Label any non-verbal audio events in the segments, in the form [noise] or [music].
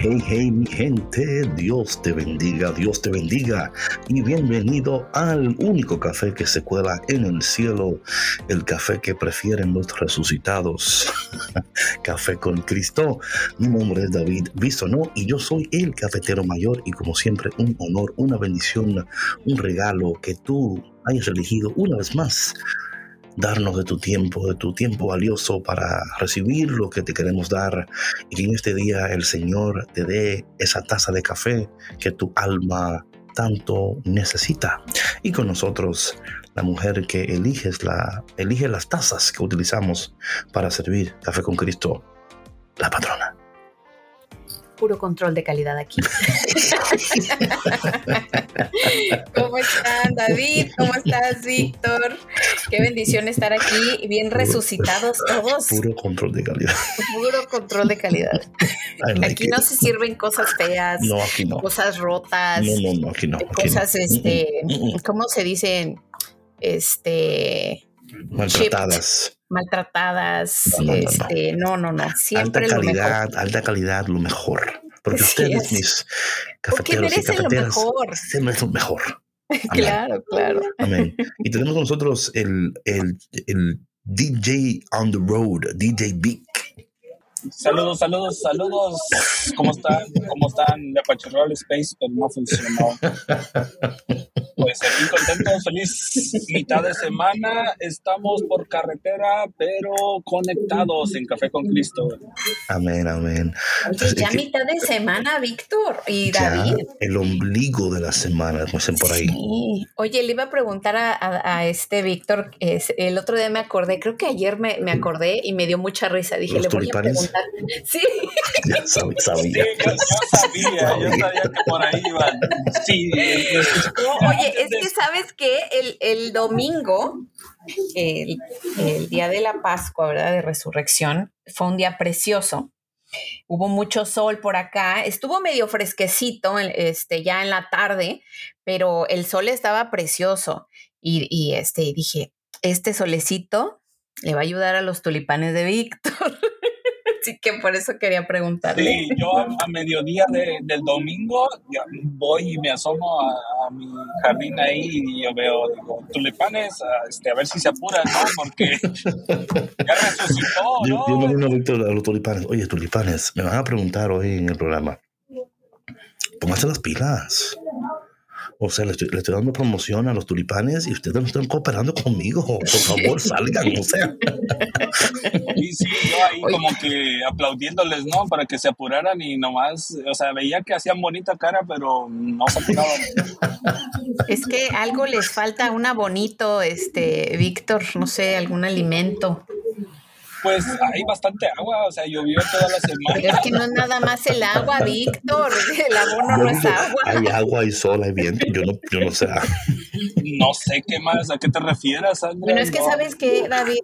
Hey, hey, mi gente, Dios te bendiga, Dios te bendiga y bienvenido al único café que se cuela en el cielo, el café que prefieren los resucitados, [laughs] café con Cristo. Mi nombre es David Bisonó y yo soy el cafetero mayor y como siempre un honor, una bendición, un regalo que tú hayas elegido una vez más darnos de tu tiempo, de tu tiempo valioso para recibir lo que te queremos dar y que en este día el Señor te dé esa taza de café que tu alma tanto necesita. Y con nosotros la mujer que eliges la, elige las tazas que utilizamos para servir café con Cristo, la patrona puro control de calidad aquí. [laughs] ¿Cómo están, David? ¿Cómo estás, Víctor? Qué bendición estar aquí, bien resucitados todos. Puro control de calidad. Puro control de calidad. aquí no se sirven cosas feas, no, aquí no. cosas rotas. No, no, no, aquí no. cosas, este, ¿cómo se dicen? Este. Maltratadas maltratadas. No, no, no, este, no, no, no. Siempre alta calidad, alta calidad, lo mejor. Porque ustedes, mis cafeteros y cafeteras, se merecen lo mejor. [laughs] claro, claro. Amén. [laughs] Y tenemos nosotros el, el, el DJ on the road, DJ Vic. Saludos, saludos, saludos. ¿Cómo están? ¿Cómo están? Le apachurró el space, pero no funcionó. Pues aquí contentos, feliz mitad de semana. Estamos por carretera, pero conectados en Café con Cristo. Amén, amén. Oye, ya mitad de semana, Víctor y David. el ombligo de la semana, como dicen por ahí. Sí. Oye, le iba a preguntar a, este Víctor, el otro día me acordé, creo que ayer me, me acordé y me dio mucha risa. Dije, le voy a preguntar Sí. Ya sabía. yo, sabía, yo sabía que por ahí iban. Sí. oye, es que sabes que el, el domingo, el, el, día de la Pascua, ¿verdad? De resurrección, fue un día precioso. Hubo mucho sol por acá, estuvo medio fresquecito este, ya en la tarde, pero el sol estaba precioso. Y, y este, dije, este solecito le va a ayudar a los tulipanes de Víctor. [laughs] Así que por eso quería preguntarle. Sí, yo a, mediodía del domingo voy y me asomo a, mi jardín ahí y yo veo, digo, tulipanes, a, este, a ver si se apuran, ¿no? Porque ya resucitó, [laughs] ¿no? Yo, me a los tulipanes. Oye, tulipanes, me van a preguntar hoy en el programa. Póngase las pilas. O sea, le estoy, le estoy, dando promoción a los tulipanes y ustedes no están cooperando conmigo. Por favor, salgan, o sea. Sí, sí, yo ahí como que aplaudiéndoles, ¿no? Para que se apuraran y nomás, o sea, veía que hacían bonita cara, pero no se apuraban. Es que algo les falta, una bonito, este, Víctor, no sé, algún alimento. Pues hay bastante agua, o sea, llovió toda la semana. Pero es que no es nada más el agua, Víctor. El abono no es agua. Hay agua, hay sol, hay viento. Yo no, yo no sé. No sé qué más, ¿a qué te refieres, Sandra? Bueno, es que sabes que David,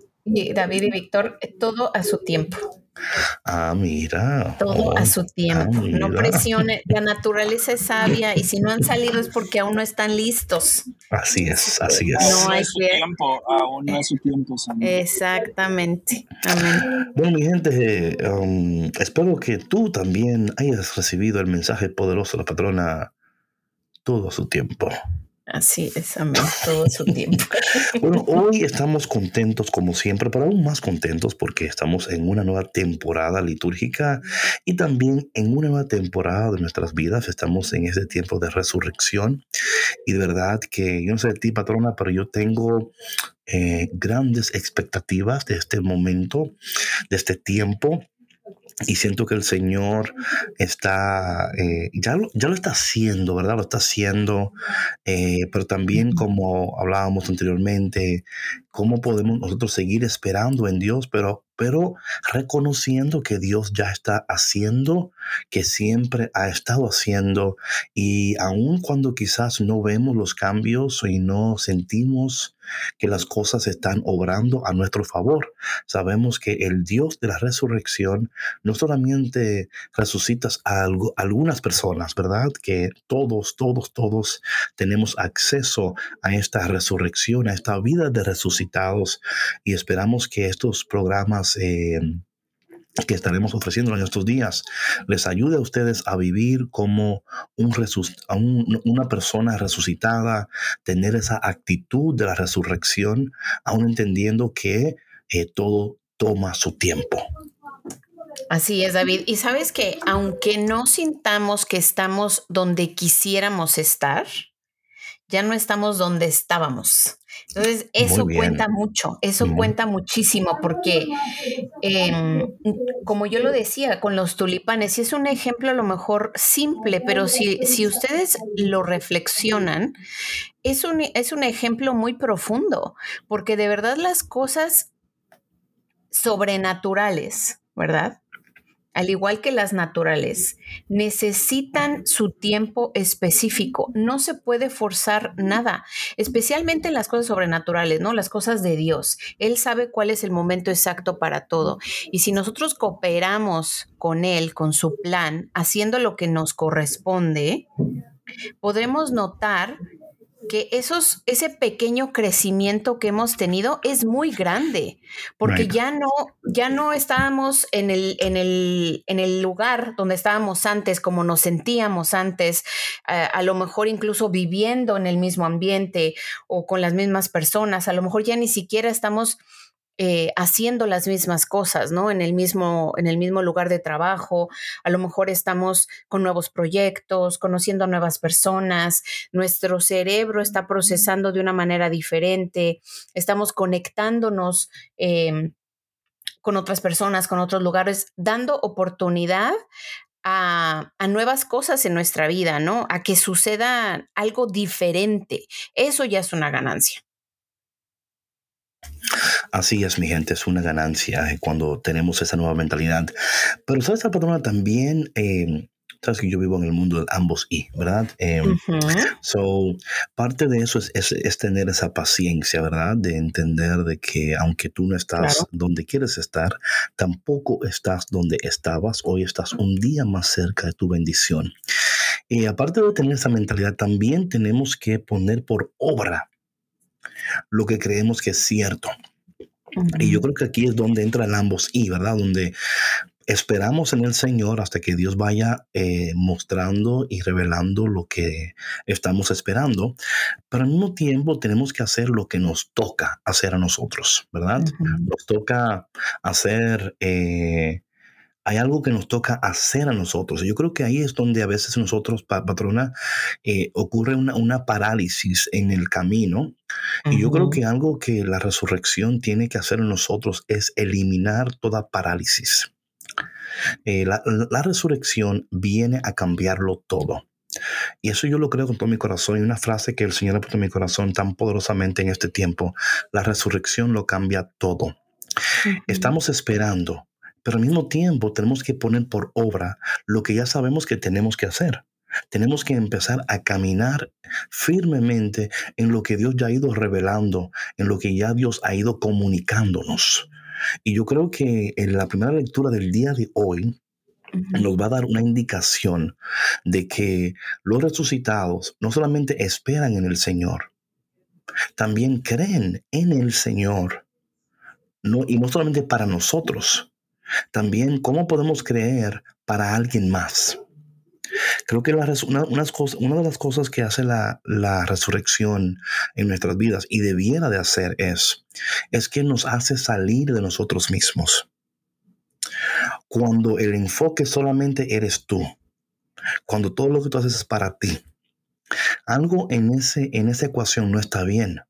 David y Víctor, todo a su tiempo. Ah, mira. Todo a oh, su tiempo. Ah, no presione. La naturaleza es sabia y si no han salido es porque aún no están listos. Así es, así es. No hay su tiempo, aún no es su tiempo. Exactamente. Amén. Bueno, mi gente, um, espero que tú también hayas recibido el mensaje poderoso de la patrona todo a su tiempo. Así es, amén, todo su tiempo. [laughs] bueno, hoy estamos contentos como siempre, pero aún más contentos porque estamos en una nueva temporada litúrgica y también en una nueva temporada de nuestras vidas. Estamos en ese tiempo de resurrección y de verdad que yo no sé de ti, patrona, pero yo tengo eh, grandes expectativas de este momento, de este tiempo y siento que el Señor está, eh, ya, lo, ya lo está haciendo, ¿verdad? Lo está haciendo, eh, pero también como hablábamos anteriormente, cómo podemos nosotros seguir esperando en Dios, pero, pero reconociendo que Dios ya está haciendo, que siempre ha estado haciendo, y aun cuando quizás no vemos los cambios y no sentimos que las cosas están obrando a nuestro favor. Sabemos que el Dios de la resurrección no solamente resucita a algunas personas, ¿verdad? Que todos, todos, todos tenemos acceso a esta resurrección, a esta vida de y esperamos que estos programas... Eh, que estaremos ofreciendo en estos días les ayude a ustedes a vivir como un a una persona resucitada, tener esa actitud de la resurrección, aún entendiendo que eh, todo toma su tiempo. Así es, David. Y sabes que aunque no sintamos que estamos donde quisiéramos estar, ya no estamos donde estábamos. Entonces, eso cuenta mucho, eso cuenta muchísimo porque, em, como yo lo decía, con los tulipanes, y es un ejemplo a lo mejor simple, pero si, si ustedes lo reflexionan, es un, es un ejemplo muy profundo, porque de verdad las cosas sobrenaturales, ¿verdad? Al igual que las naturales, necesitan su tiempo específico. No se puede forzar nada, especialmente en las cosas sobrenaturales, ¿no? Las cosas de Dios. Él sabe cuál es el momento exacto para todo. Y si nosotros cooperamos con Él, con su plan, haciendo lo que nos corresponde, podremos notar que esos, ese pequeño crecimiento que hemos tenido es muy grande, porque ya no, ya no estábamos en el, en, el, en el lugar donde estábamos antes, como nos sentíamos antes, eh, a lo mejor incluso viviendo en el mismo ambiente o con las mismas personas, a lo mejor ya ni siquiera estamos eh, haciendo las mismas cosas, ¿no? En el, mismo, en el mismo lugar de trabajo, a lo mejor estamos con nuevos proyectos, conociendo a nuevas personas, nuestro cerebro está procesando de una manera diferente, estamos conectándonos. Em, con otras personas, con otros lugares, dando oportunidad a, a, nuevas cosas en nuestra vida, ¿no? A que suceda algo diferente. Eso ya es una ganancia. Así es, mi gente, es una ganancia eh, cuando tenemos esa nueva mentalidad. Pero, ¿sabes, patrona? También, em, sabes que yo vivo en el mundo de ambos y, ¿verdad? Em, so, parte de eso es, tener esa paciencia, ¿verdad? De entender de que aunque tú no estás donde quieres estar, tampoco estás donde estabas. Hoy estás un día más cerca de tu bendición. Y aparte de tener esa mentalidad, también tenemos que poner por obra lo que creemos que es cierto. Y yo creo que aquí es donde entra el ambos y, ¿verdad? Donde esperamos en el Señor hasta que Dios vaya eh, mostrando y revelando lo que estamos esperando, pero al mismo tiempo tenemos que hacer lo que nos toca hacer a nosotros, ¿verdad? Nos toca hacer eh, hay algo que nos toca hacer a nosotros. Yo creo que ahí es donde a veces nosotros, patrona, eh, ocurre una, parálisis en el camino. Y yo creo que algo que la resurrección tiene que hacer en nosotros es eliminar toda parálisis. Eh, la, la, resurrección viene a cambiarlo todo. Y eso yo lo creo con todo mi corazón. Y una frase que el Señor ha puesto en mi corazón tan poderosamente en este tiempo. La resurrección lo cambia todo. Estamos esperando pero al mismo tiempo tenemos que poner por obra lo que ya sabemos que tenemos que hacer. Tenemos que empezar a caminar firmemente en lo que Dios ya ha ido revelando, en lo que ya Dios ha ido comunicándonos. Y yo creo que en la primera lectura del día de hoy nos va a dar una indicación de que los resucitados no solamente esperan en el Señor, también creen en el Señor. No, y no solamente para nosotros, también, ¿cómo podemos creer para alguien más? Creo que una, de las cosas que hace la, resurrección en nuestras vidas y debiera de hacer es, es que nos hace salir de nosotros mismos. Cuando el enfoque solamente eres tú, cuando todo lo que tú haces es para ti, algo en, ese, en esa ecuación no está bien.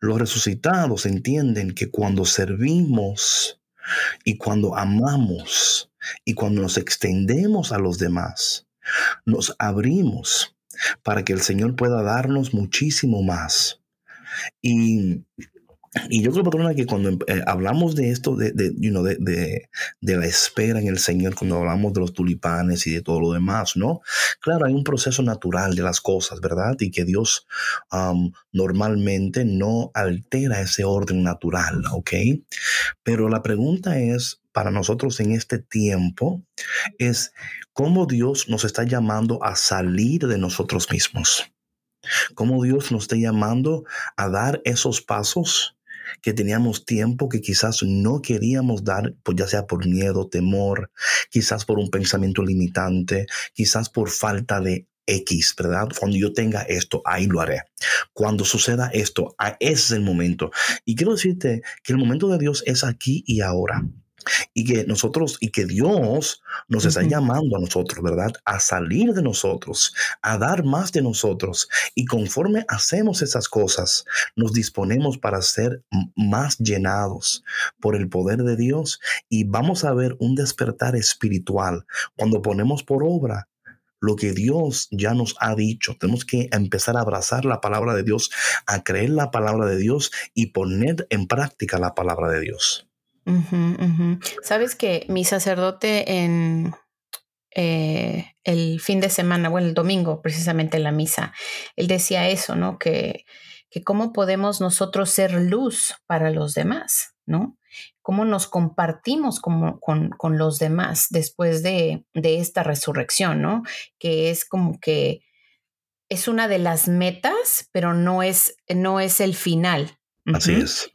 Los resucitados entienden que cuando servimos y cuando amamos y cuando nos extendemos a los demás, nos abrimos para que el Señor pueda darnos muchísimo más. Y y yo creo, patrona, que cuando eh, hablamos de esto, de, de, de, la espera en el Señor, cuando hablamos de los tulipanes y de todo lo demás, ¿no? Claro, hay un proceso natural de las cosas, ¿verdad? Y que Dios normalmente no altera ese orden natural, ¿ok? Pero la pregunta es, para nosotros en este tiempo, es cómo Dios nos está llamando a salir de nosotros mismos. Cómo Dios nos está llamando a dar esos pasos que teníamos tiempo que quizás no queríamos dar, pues ya sea por miedo, temor, quizás por un pensamiento limitante, quizás por falta de X, ¿verdad? Cuando yo tenga esto, ahí lo haré. Cuando suceda esto, ese es el momento. Y quiero decirte que el momento de Dios es aquí y ahora y que nosotros y que Dios nos está llamando a nosotros, ¿verdad? A salir de nosotros, a dar más de nosotros. Y conforme hacemos esas cosas, nos disponemos para ser más llenados por el poder de Dios y vamos a ver un despertar espiritual cuando ponemos por obra lo que Dios ya nos ha dicho. Tenemos que empezar a abrazar la palabra de Dios, a creer la palabra de Dios y poner en práctica la palabra de Dios. Sabes que mi sacerdote en eh, el fin de semana, bueno, el domingo, precisamente en la misa, él decía eso, ¿no? Que, que cómo podemos nosotros ser luz para los demás, ¿no? Cómo nos compartimos con, con, los demás después de, de esta resurrección, ¿no? Que es como que es una de las metas, pero no es, no es el final, Así es.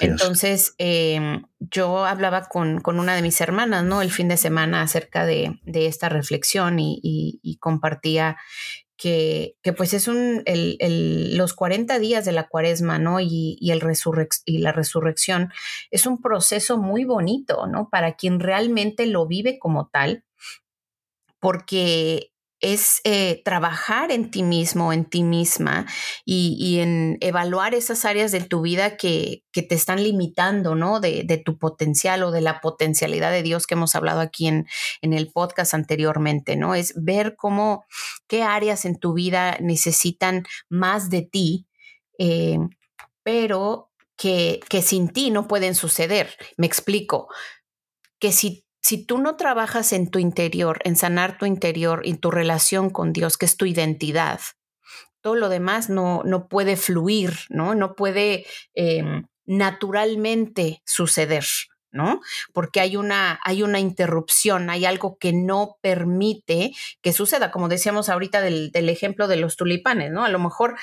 Entonces, em, yo hablaba con, una de mis hermanas, ¿no? El fin de semana acerca de, esta reflexión y, compartía que, pues es un, los 40 días de la cuaresma, ¿no? Y, el y la resurrección es un proceso muy bonito, ¿no? Para quien realmente lo vive como tal, porque es eh, trabajar en ti mismo, en ti misma y, en evaluar esas áreas de tu vida que, te están limitando, ¿no? De, tu potencial o de la potencialidad de Dios que hemos hablado aquí en, en el podcast anteriormente, ¿no? Es ver cómo, qué áreas en tu vida necesitan más de ti, eh, pero que, que sin ti no pueden suceder. Me explico. Que si si tú no trabajas en tu interior, en sanar tu interior, en tu relación con Dios, que es tu identidad, todo lo demás no, no puede fluir, ¿no? No puede em, naturalmente suceder, ¿no? Porque hay una, hay una interrupción, hay algo que no permite que suceda, como decíamos ahorita del, del ejemplo de los tulipanes, ¿no? A lo mejor,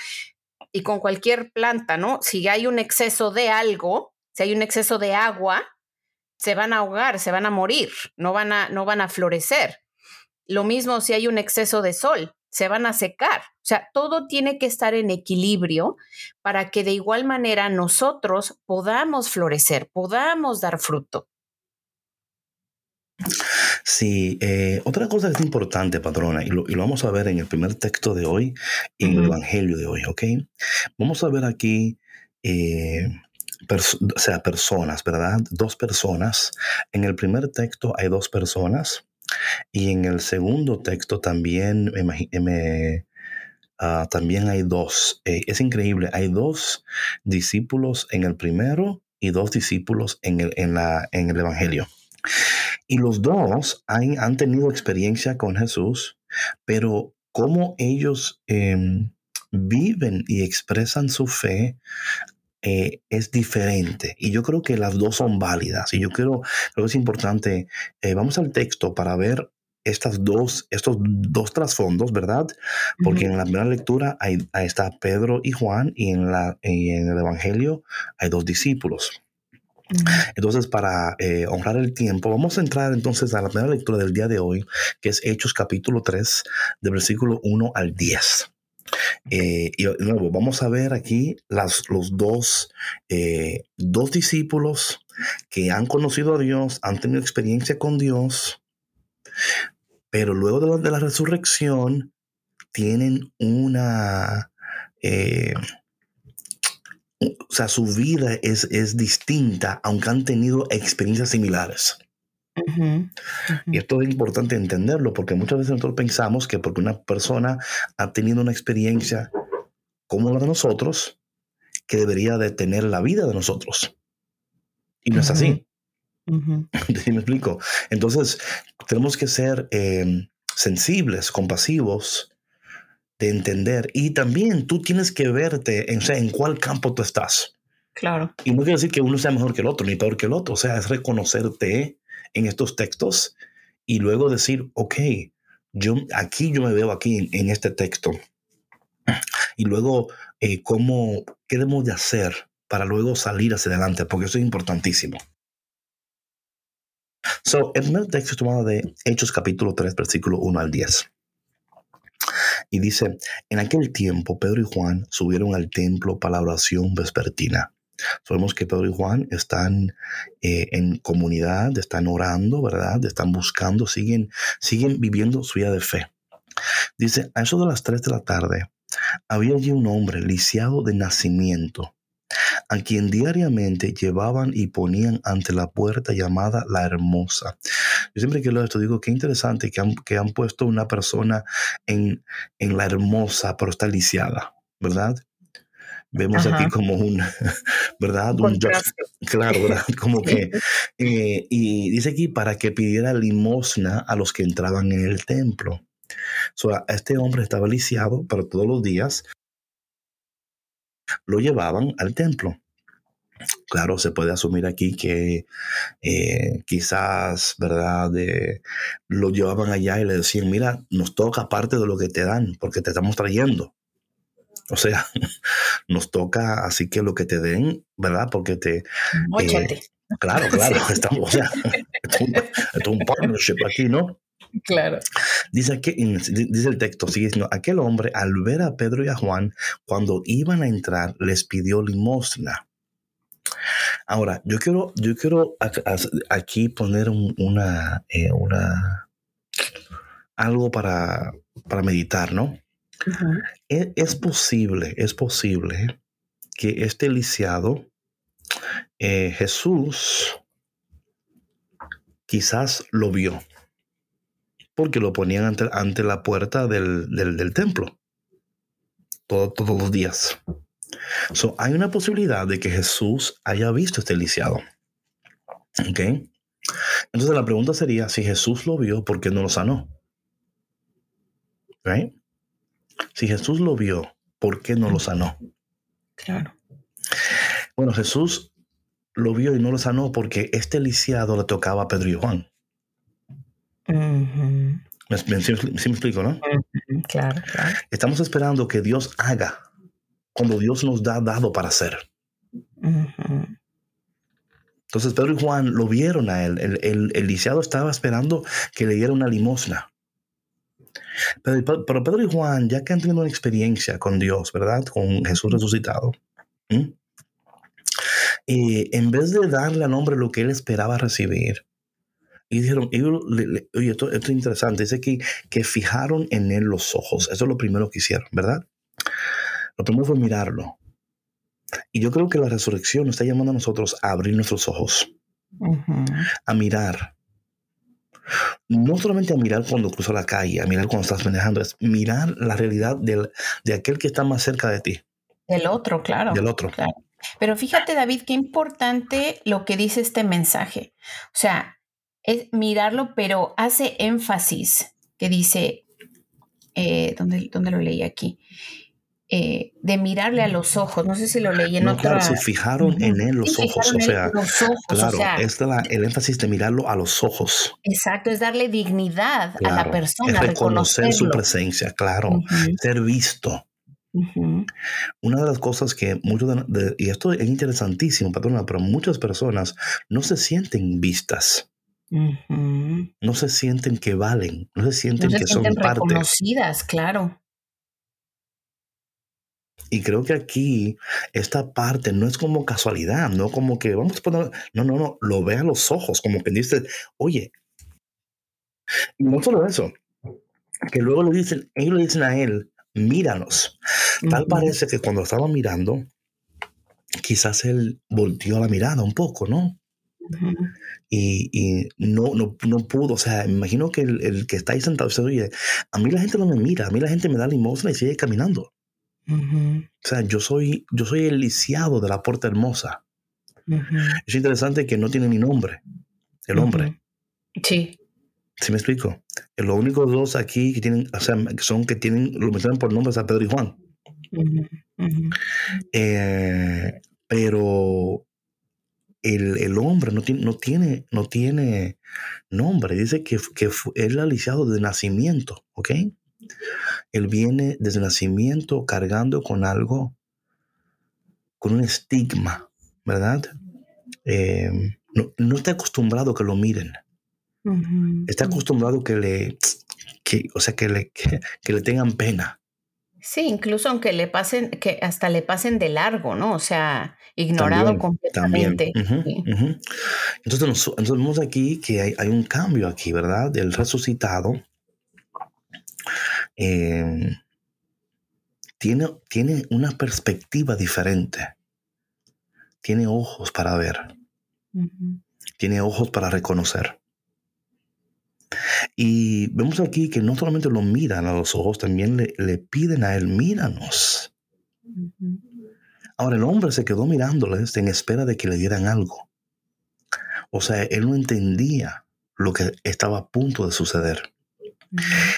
y con cualquier planta, ¿no? Si hay un exceso de algo, si hay un exceso de agua, se van a ahogar, se van a morir, no van a, no van a florecer. Lo mismo si hay un exceso de sol, se van a secar. O sea, todo tiene que estar en equilibrio para que de igual manera nosotros podamos florecer, podamos dar fruto. Sí, eh, otra cosa que es importante, patrona, y lo, vamos a ver en el primer texto de hoy, en el Evangelio de hoy, ¿ok? Vamos a ver aquí eh, o sea, personas, ¿verdad? Dos personas. En el primer texto hay dos personas y en el segundo texto también, me, ah, también hay dos. Eh, es increíble, hay dos discípulos en el primero y dos discípulos en el, en la, en el Evangelio. Y los dos han, han tenido experiencia con Jesús, pero cómo ellos em, viven y expresan su fe eh, es diferente. Y yo creo que las dos son válidas. Y yo creo, creo que es importante, eh, vamos al texto para ver estas dos, estos dos trasfondos, ¿verdad? Porque en la primera lectura hay, ahí está Pedro y Juan y en, la, en el Evangelio hay dos discípulos. Entonces, para eh, honrar el tiempo, vamos a entrar entonces a la primera lectura del día de hoy, que es Hechos capítulo 3, de versículo 1 al 10. Eh, y de nuevo, vamos a ver aquí las, los dos, eh, dos discípulos que han conocido a Dios, han tenido experiencia con Dios, pero luego de la, de la resurrección tienen una, eh, o sea, su vida es, es distinta, aunque han tenido experiencias similares. Y esto es importante entenderlo porque muchas veces nosotros pensamos que porque una persona ha tenido una experiencia como la de nosotros, que debería de tener la vida de nosotros. Y no es así. [laughs] me explico? Entonces, tenemos que ser em, sensibles, compasivos, de entender. Y también tú tienes que verte en, en cuál campo tú estás. Claro. Y no quiere decir que uno sea mejor que el otro, ni peor que el otro. O sea, es reconocerte en estos textos y luego decir, ok, yo aquí yo me veo aquí en, este texto. Y luego, eh, ¿cómo, ¿qué debemos de hacer para luego salir hacia adelante? Porque eso es importantísimo. So, el primer texto es tomado de Hechos capítulo 3, versículo 1 al 10. Y dice, en aquel tiempo Pedro y Juan subieron al templo para la oración vespertina. Sabemos que Pedro y Juan están eh, en comunidad, están orando, ¿verdad? Están buscando, siguen, siguen viviendo su vida de fe. Dice, a eso de las 3 de la tarde, había allí un hombre lisiado de nacimiento, a quien diariamente llevaban y ponían ante la puerta llamada la hermosa. Yo siempre que lo esto digo, qué interesante que han, que han puesto una persona en, en la hermosa, pero está lisiada, ¿verdad? Vemos aquí como un, [laughs] ¿verdad? Un, [laughs] claro, ¿verdad? Como que, [laughs] eh, y dice aquí para que pidiera limosna a los que entraban en el templo. So, este hombre estaba lisiado, pero todos los días lo llevaban al templo. Claro, se puede asumir aquí que eh, quizás, ¿verdad? lo llevaban allá y le decían, mira, nos toca parte de lo que te dan porque te estamos trayendo. O sea, [laughs] nos toca así que lo que te den, ¿verdad? Porque te... Eh, claro, [laughs] claro, estamos, o sea, [laughs] esto es un partnership aquí, ¿no? Claro. Dice, aquí, dice el texto, sigue diciendo, aquel hombre al ver a Pedro y a Juan, cuando iban a entrar, les pidió limosna. Ahora, yo quiero, yo quiero aquí poner una, eh, una, algo para, para meditar, ¿no? E, es, posible, es posible que este lisiado, eh, Jesús quizás lo vio, porque lo ponían ante, ante la puerta del, del, templo todos los días. So, hay una posibilidad de que Jesús haya visto este lisiado. ¿Ok? Entonces la pregunta sería, si Jesús lo vio, ¿por qué no lo sanó? Si Jesús lo vio, ¿por qué no lo sanó? Claro. Bueno, Jesús lo vio y no lo sanó porque este lisiado le tocaba a Pedro y Juan. ¿Me, explico, no? Claro, claro. Estamos esperando que Dios haga cuando Dios nos da dado para hacer. Entonces Pedro y Juan lo vieron a él. El, el, el, lisiado estaba esperando que le diera una limosna. Pero, Pedro y Juan, ya que han tenido una experiencia con Dios, ¿verdad? Con Jesús resucitado, y en vez de darle al hombre lo que él esperaba recibir, y dijeron, oye, esto, es interesante, dice que, que fijaron en él los ojos. Eso es lo primero que hicieron, ¿verdad? Lo primero fue mirarlo. Y yo creo que la resurrección nos está llamando a nosotros a abrir nuestros ojos, a mirar, no solamente a mirar cuando cruzo la calle, a mirar cuando estás manejando, es mirar la realidad del, de aquel que está más cerca de ti. Del otro, claro. Del otro. Claro. Pero fíjate, David, qué importante lo que dice este mensaje. O sea, es mirarlo, pero hace énfasis que dice, eh, ¿dónde, ¿dónde, lo leí aquí? Eh, de mirarle a los ojos. No sé si lo leí en no, otra... Claro, se fijaron en él los ojos. O sea, claro, es el énfisis de mirarlo a los ojos. Exacto, es darle dignidad a la persona. Es reconocer su presencia, claro. Ser visto. Una de las cosas que muchos de, y esto es interesantísimo, patrona, pero muchas personas no se sienten vistas. No se sienten que valen, no se sienten que son parte. reconocidas, claro. Y creo que aquí esta parte no es como casualidad, no como que vamos a poner, no, no, no, lo ve a los ojos, como que dice, oye, y no solo eso, que luego le dicen, ellos le dicen a él, míranos. Tal parece que cuando estaba mirando, quizás él volteó la mirada un poco, ¿no? y, no, no, no, pudo, o sea, me imagino que el, que está ahí sentado se oye, a mí la gente no me mira, a mí la gente me da limosna y sigue caminando. O sea, yo soy, yo soy el lisiado de la puerta hermosa. Es interesante que no tiene ni nombre, el hombre. Sí. ¿Sí me explico? Los únicos dos aquí que tienen, o sea, son que tienen, lo mencionan por nombres a Pedro y Juan. Eh, pero el, hombre no tiene, no, tiene, no tiene nombre. Dice que, que es el aliciado de nacimiento, ¿ok? Él viene desde nacimiento cargando con algo, con un estigma, ¿verdad? Eh, no, está acostumbrado a que lo miren. Está acostumbrado que le, que, o sea, que le, [laughs] que le tengan pena. Sí, incluso aunque le pasen, que hasta le pasen de largo, ¿no? O sea, ignorado completamente. Entonces, vemos aquí que hay, un cambio aquí, ¿verdad? El resucitado em, tiene, tiene una perspectiva diferente. Tiene ojos para ver. Tiene ojos para reconocer. Y vemos aquí que no solamente lo miran a los ojos, también le, piden a él, míranos. Ahora el hombre se quedó mirándoles en espera de que le dieran algo. O sea, él no entendía lo que estaba a punto de suceder.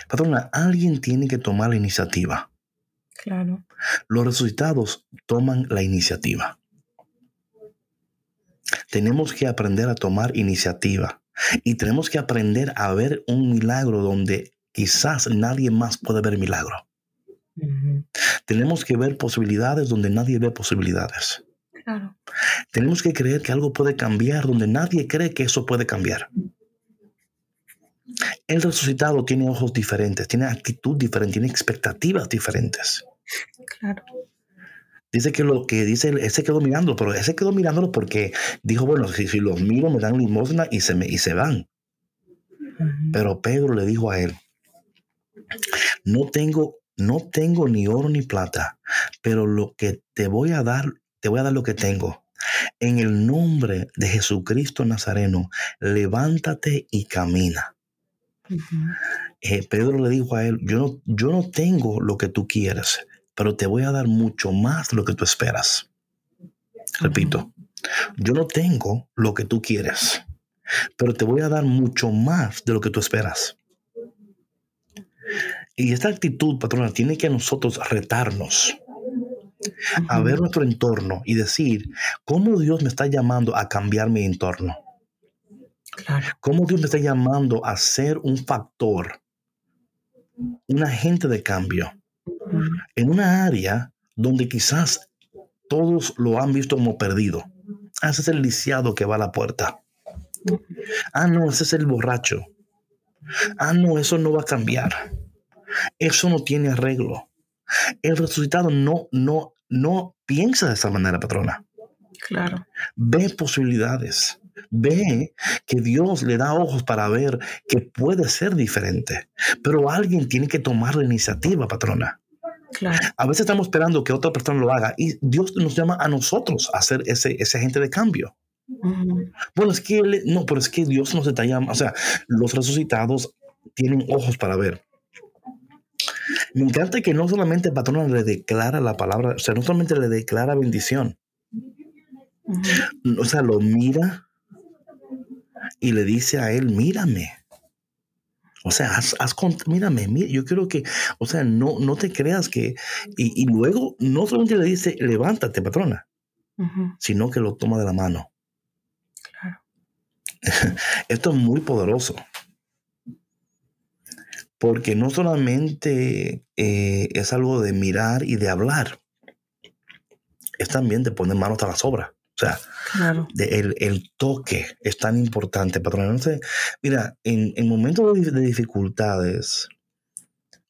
Patrona, alguien tiene que tomar la iniciativa. Claro. Los resucitados toman la iniciativa. Tenemos que aprender a tomar iniciativa. Y tenemos que aprender a ver un milagro donde quizás nadie más puede ver milagro. Tenemos que ver posibilidades donde nadie ve posibilidades. Tenemos que creer que algo puede cambiar donde nadie cree que eso puede cambiar. El resucitado tiene ojos diferentes, tiene actitud diferente, tiene expectativas diferentes. Claro. Dice que lo que dice, ese quedó mirando, pero ese quedó mirándolo porque dijo, bueno, si, si los miro me dan limosna y se, me, y se van. Pero Pedro le dijo a él, no tengo, no tengo ni oro ni plata, pero lo que te voy a dar, te voy a dar lo que tengo. En el nombre de Jesucristo Nazareno, levántate y camina. Eh, Pedro le dijo a él, yo no, yo no tengo lo que tú quieres, pero te voy a dar mucho más de lo que tú esperas. Repito, yo no tengo lo que tú quieres, pero te voy a dar mucho más de lo que tú esperas. Y esta actitud, patrona, tiene que a nosotros retarnos a ver nuestro entorno y decir, ¿cómo Dios me está llamando a cambiar mi entorno? ¿Cómo Dios me está llamando a ser un factor, un agente de cambio? en una área donde quizás todos lo han visto como perdido. Ah, ese es el lisiado que va a la puerta. Ah, no, ese es el borracho. Ah, no, eso no va a cambiar. Eso no tiene arreglo. El resucitado no, no, no piensa de esa manera, patrona. Claro. Ve posibilidades. Ve que Dios le da ojos para ver que puede ser diferente. Pero alguien tiene que tomar la iniciativa, patrona. A veces estamos esperando que otra persona lo haga y Dios nos llama a nosotros a ser ese, ese agente de cambio. Bueno, es que no, pero es que Dios nos está llamando, o sea, los resucitados tienen ojos para ver. Me encanta que no solamente el patrón le declara la palabra, o sea, no solamente le declara bendición, o sea, lo mira y le dice a él, mírame. O sea, haz, mírame, yo quiero que, o sea, no, no te creas que, y, luego no solamente le dice, levántate, patrona, sino que lo toma de la mano. Claro. [laughs] Esto es muy poderoso. Porque no solamente eh, es algo de mirar y de hablar, es también de poner manos a las obras. O sea, el, toque es tan importante, patrón. Entonces, mira, en, momentos de, dificultades,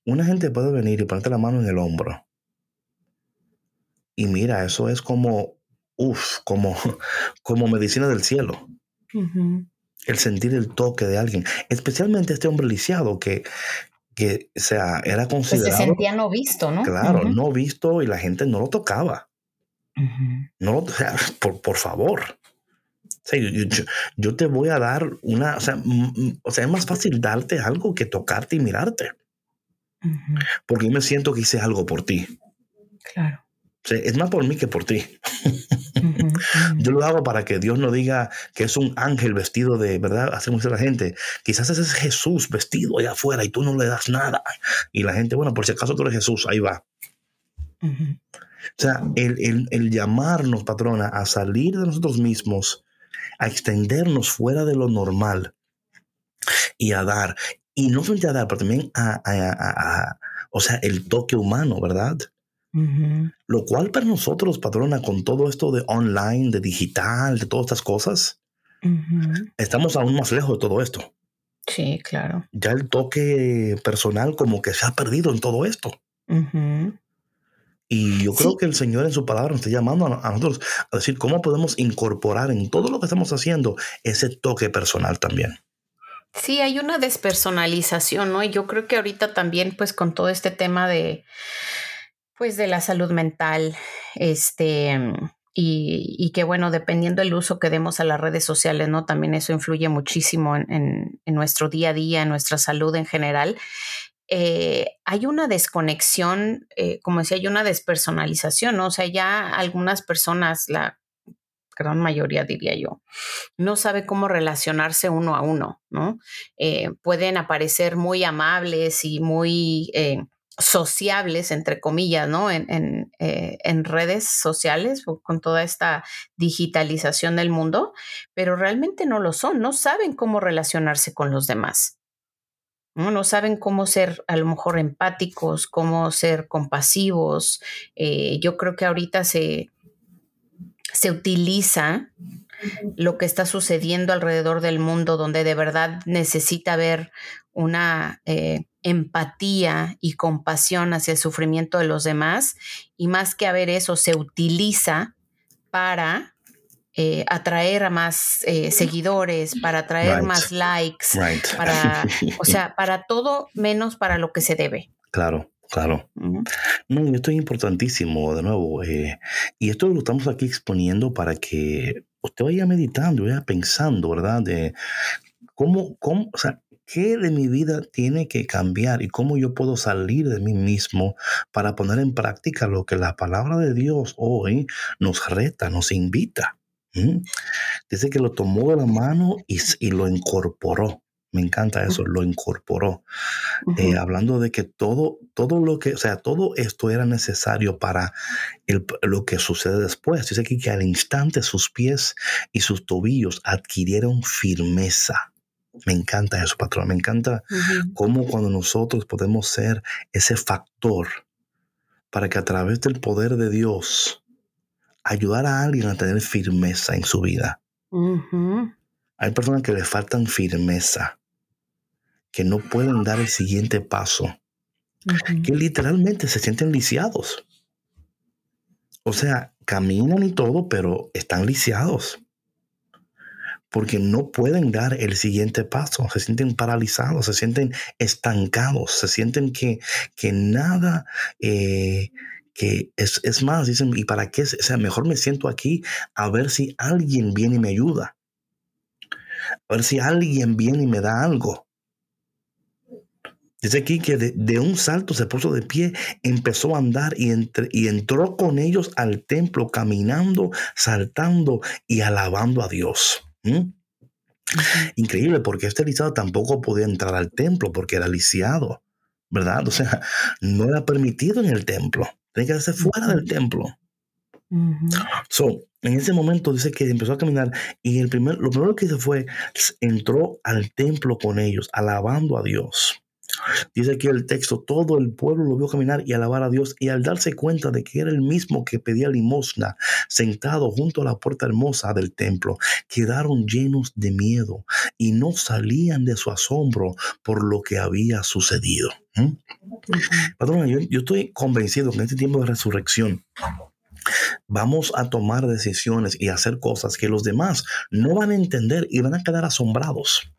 una gente puede venir y ponerte la mano en el hombro. Y mira, eso es como, uff, como, [laughs] como medicina del cielo. El sentir el toque de alguien, especialmente este hombre lisiado que, que o sea, era considerado. se sentía no visto, ¿no? Claro, no visto y la gente no lo tocaba. No, o sea, por, por favor. yo, te voy a dar una, o sea, o sea, es más fácil darte algo que tocarte y mirarte. Porque yo me siento que hice algo por ti. Claro. es más por mí que por ti. Yo lo hago para que Dios no diga que es un ángel vestido de, ¿verdad? Hacemos a la gente. Quizás ese es Jesús vestido allá afuera y tú no le das nada. Y la gente, bueno, por si acaso tú eres Jesús, ahí va. O sea, el, el, llamarnos, patrona, a salir de nosotros mismos, a extendernos fuera de lo normal y a dar. Y no solamente a dar, pero también a, a o sea, el toque humano, ¿verdad? Lo cual para nosotros, patrona, con todo esto de online, de digital, de todas estas cosas, estamos aún más lejos de todo esto. Sí, claro. Ya el toque personal como que se ha perdido en todo esto. Y yo creo que el Señor en su palabra nos está llamando a, nosotros a decir cómo podemos incorporar en todo lo que estamos haciendo ese toque personal también. Sí, hay una despersonalización, ¿no? Y yo creo que ahorita también, pues con todo este tema de, pues de la salud mental, este, y, y, que bueno, dependiendo del uso que demos a las redes sociales, ¿no? También eso influye muchísimo en, nuestro día a día, en nuestra salud en general. Eh, hay una desconexión, eh, como decía, hay una despersonalización. O sea, ya algunas personas, la gran mayoría diría yo, no sabe cómo relacionarse uno a uno, ¿no? Eh, pueden aparecer muy amables y muy sociables, entre comillas, ¿no? En, redes sociales con toda esta digitalización del mundo, pero realmente no lo son, no saben cómo relacionarse con los demás. No, saben cómo ser a lo mejor empáticos, cómo ser compasivos. Eh, yo creo que ahorita se, se utiliza lo que está sucediendo alrededor del mundo, donde de verdad necesita ver una eh, empatía y compasión hacia el sufrimiento de los demás. Y más que haber eso se utiliza para eh, atraer a más eh, seguidores, para atraer más likes, para, o sea, [laughs] para todo menos para lo que se debe. Claro. Claro. No, esto es importantísimo, de nuevo. Eh, y esto lo estamos aquí exponiendo para que usted vaya meditando, vaya pensando, ¿verdad? De cómo, cómo, o sea, ¿Qué de mi vida tiene que cambiar y cómo yo puedo salir de mí mismo para poner en práctica lo que la palabra de Dios hoy nos reta, nos invita? Dice que lo tomó de la mano y, lo incorporó. Me encanta eso, lo incorporó. Eh, hablando de que todo, todo lo que, o sea, todo esto era necesario para lo que sucede después. Dice aquí que al instante sus pies y sus tobillos adquirieron firmeza. Me encanta eso, patrón. Me encanta cómo cuando nosotros podemos ser ese factor para que a través del poder de Dios ayudar a alguien a tener firmeza en su vida. Hay personas que le faltan firmeza, que no pueden dar el siguiente paso, que literalmente se sienten lisiados. O sea, caminan y todo, pero están lisiados porque no pueden dar el siguiente paso, se sienten paralizados, se sienten estancados, se sienten que, que nada, eh, que es, es, más, dicen, ¿y para qué? O sea, mejor me siento aquí a ver si alguien viene y me ayuda, a ver si alguien viene y me da algo. Dice aquí que de, un salto se puso de pie, empezó a andar y, y entró con ellos al templo, caminando, saltando y alabando a Dios. ¿Mm? Increíble, porque este lisiado tampoco podía entrar al templo porque era lisiado, ¿verdad? O sea, no era permitido en el templo, tenía que hacerse fuera del templo. So, en ese momento dice que empezó a caminar y el primer, lo primero que hizo fue, entró al templo con ellos, alabando a Dios. Dice aquí el texto, todo el pueblo lo vio caminar y alabar a Dios y al darse cuenta de que era el mismo que pedía limosna, sentado junto a la puerta hermosa del templo, quedaron llenos de miedo y no salían de su asombro por lo que había sucedido. ¿Mm? yo, yo estoy convencido que en este tiempo de resurrección, vamos a tomar decisiones y hacer cosas que los demás no van a entender y van a quedar asombrados.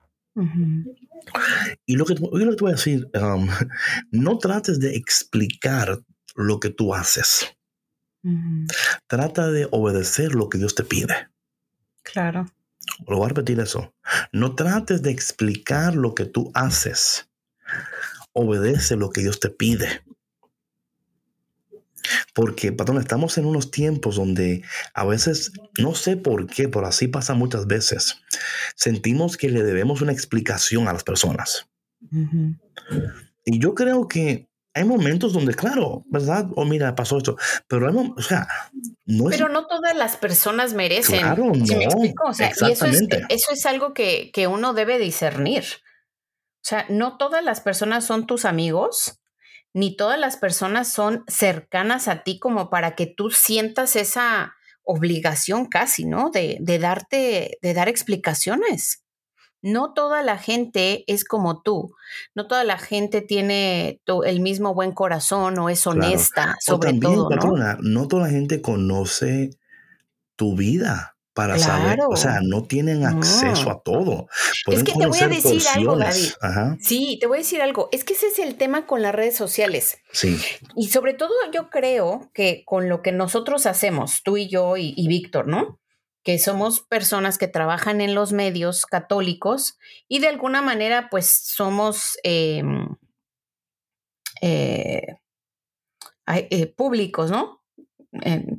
Y lo que, lo que te voy a decir, um, [laughs] no trates de explicar lo que tú haces. Trata de obedecer lo que Dios te pide. Claro. Lo voy a repetir eso. No trates de explicar lo que tú haces. Obedece lo que Dios te pide. Porque, patrón, estamos en unos tiempos donde a veces, no sé por qué, pero así pasa muchas veces, sentimos que le debemos una explicación a las personas. Y yo creo que hay momentos donde, claro, ¿verdad? O oh, mira, pasó esto. Pero, o sea, no es... Pero no todas las personas merecen. Claro, no. me explico? O sea, y eso es, eso es algo que, que uno debe discernir. O sea, no todas las personas son tus amigos, ni todas las personas son cercanas a ti como para que tú sientas esa obligación casi, ¿no? De, de darte, de dar explicaciones. No toda la gente es como tú, no toda la gente tiene el mismo buen corazón o es honesta, sobre todo. ¿no? no toda la gente conoce tu vida para saber, o sea, no tienen acceso a todo. es que te voy a decir algo, David. Sí, te voy a decir algo. Es que ese es el tema con las redes sociales. Sí. Y sobre todo yo creo que con lo que nosotros hacemos, tú y yo y, Víctor, ¿no? Que somos personas que trabajan en los medios católicos y de alguna manera, pues somos em, eh, eh, públicos, ¿no?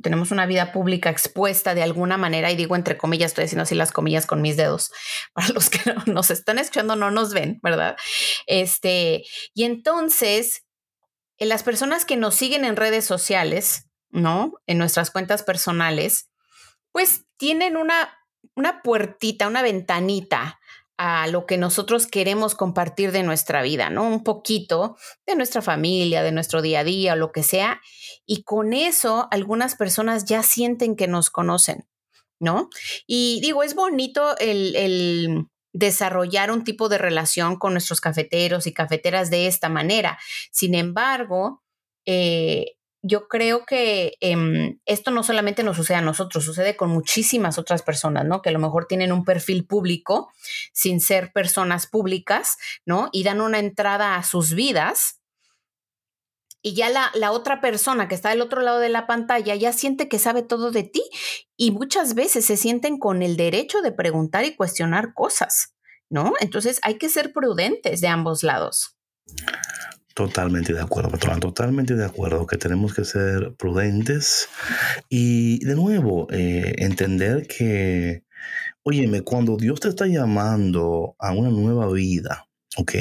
Tenemos una vida pública expuesta de alguna manera, y digo entre comillas, estoy haciendo así las comillas con mis dedos, [laughs] para los que nos están escuchando no nos ven, ¿verdad? Este, y entonces, en las personas que nos siguen en redes sociales, ¿no? En nuestras cuentas personales, pues tienen una, una puertita, una ventanita a lo que nosotros queremos compartir de nuestra vida, ¿no? Un poquito de nuestra familia, de nuestro día a día, lo que sea. Y con eso algunas personas ya sienten que nos conocen, ¿no? Y digo, es bonito el, desarrollar un tipo de relación con nuestros cafeteros y cafeteras de esta manera. Sin embargo, eh, yo creo que em, esto no solamente nos sucede a nosotros, sucede con muchísimas otras personas, ¿no? Que a lo mejor tienen un perfil público sin ser personas públicas, ¿no? Y dan una entrada a sus vidas. Y ya la, la otra persona que está del otro lado de la pantalla ya siente que sabe todo de ti y muchas veces se sienten con el derecho de preguntar y cuestionar cosas, ¿no? Entonces hay que ser prudentes de ambos lados. Totalmente de acuerdo, patrón, totalmente de acuerdo que tenemos que ser prudentes y de nuevo eh, entender que, óyeme, cuando Dios te está llamando a una nueva vida, ¿ok?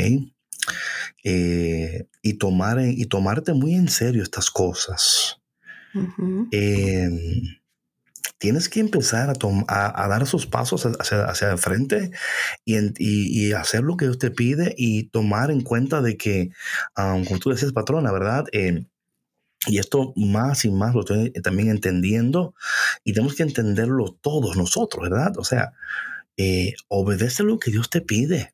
Eh, y, tomar, y tomarte muy en serio estas cosas tienes que empezar a, a, dar esos pasos hacia, hacia el frente y, y, hacer lo que Dios te pide y tomar en cuenta de que, como tú decías, patrona, ¿verdad? Eh, y esto más y más lo estoy también entendiendo y tenemos que entenderlo todos nosotros, ¿verdad? O sea, eh, obedece lo que Dios te pide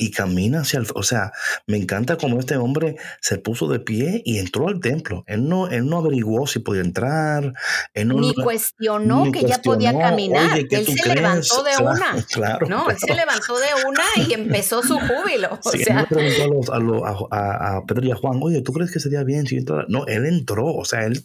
y camina hacia el... O sea, me encanta cómo este hombre se puso de pie y entró al templo. Él no, él no averiguó si podía entrar. ni cuestionó que ya podía caminar. él se levantó de una. [laughs] Claro, no, él se levantó de una y empezó su júbilo. O sí, sea. Él preguntó a, a, Pedro y a Juan, oye, ¿tú crees que sería bien si entrara? No, él entró. O sea, él...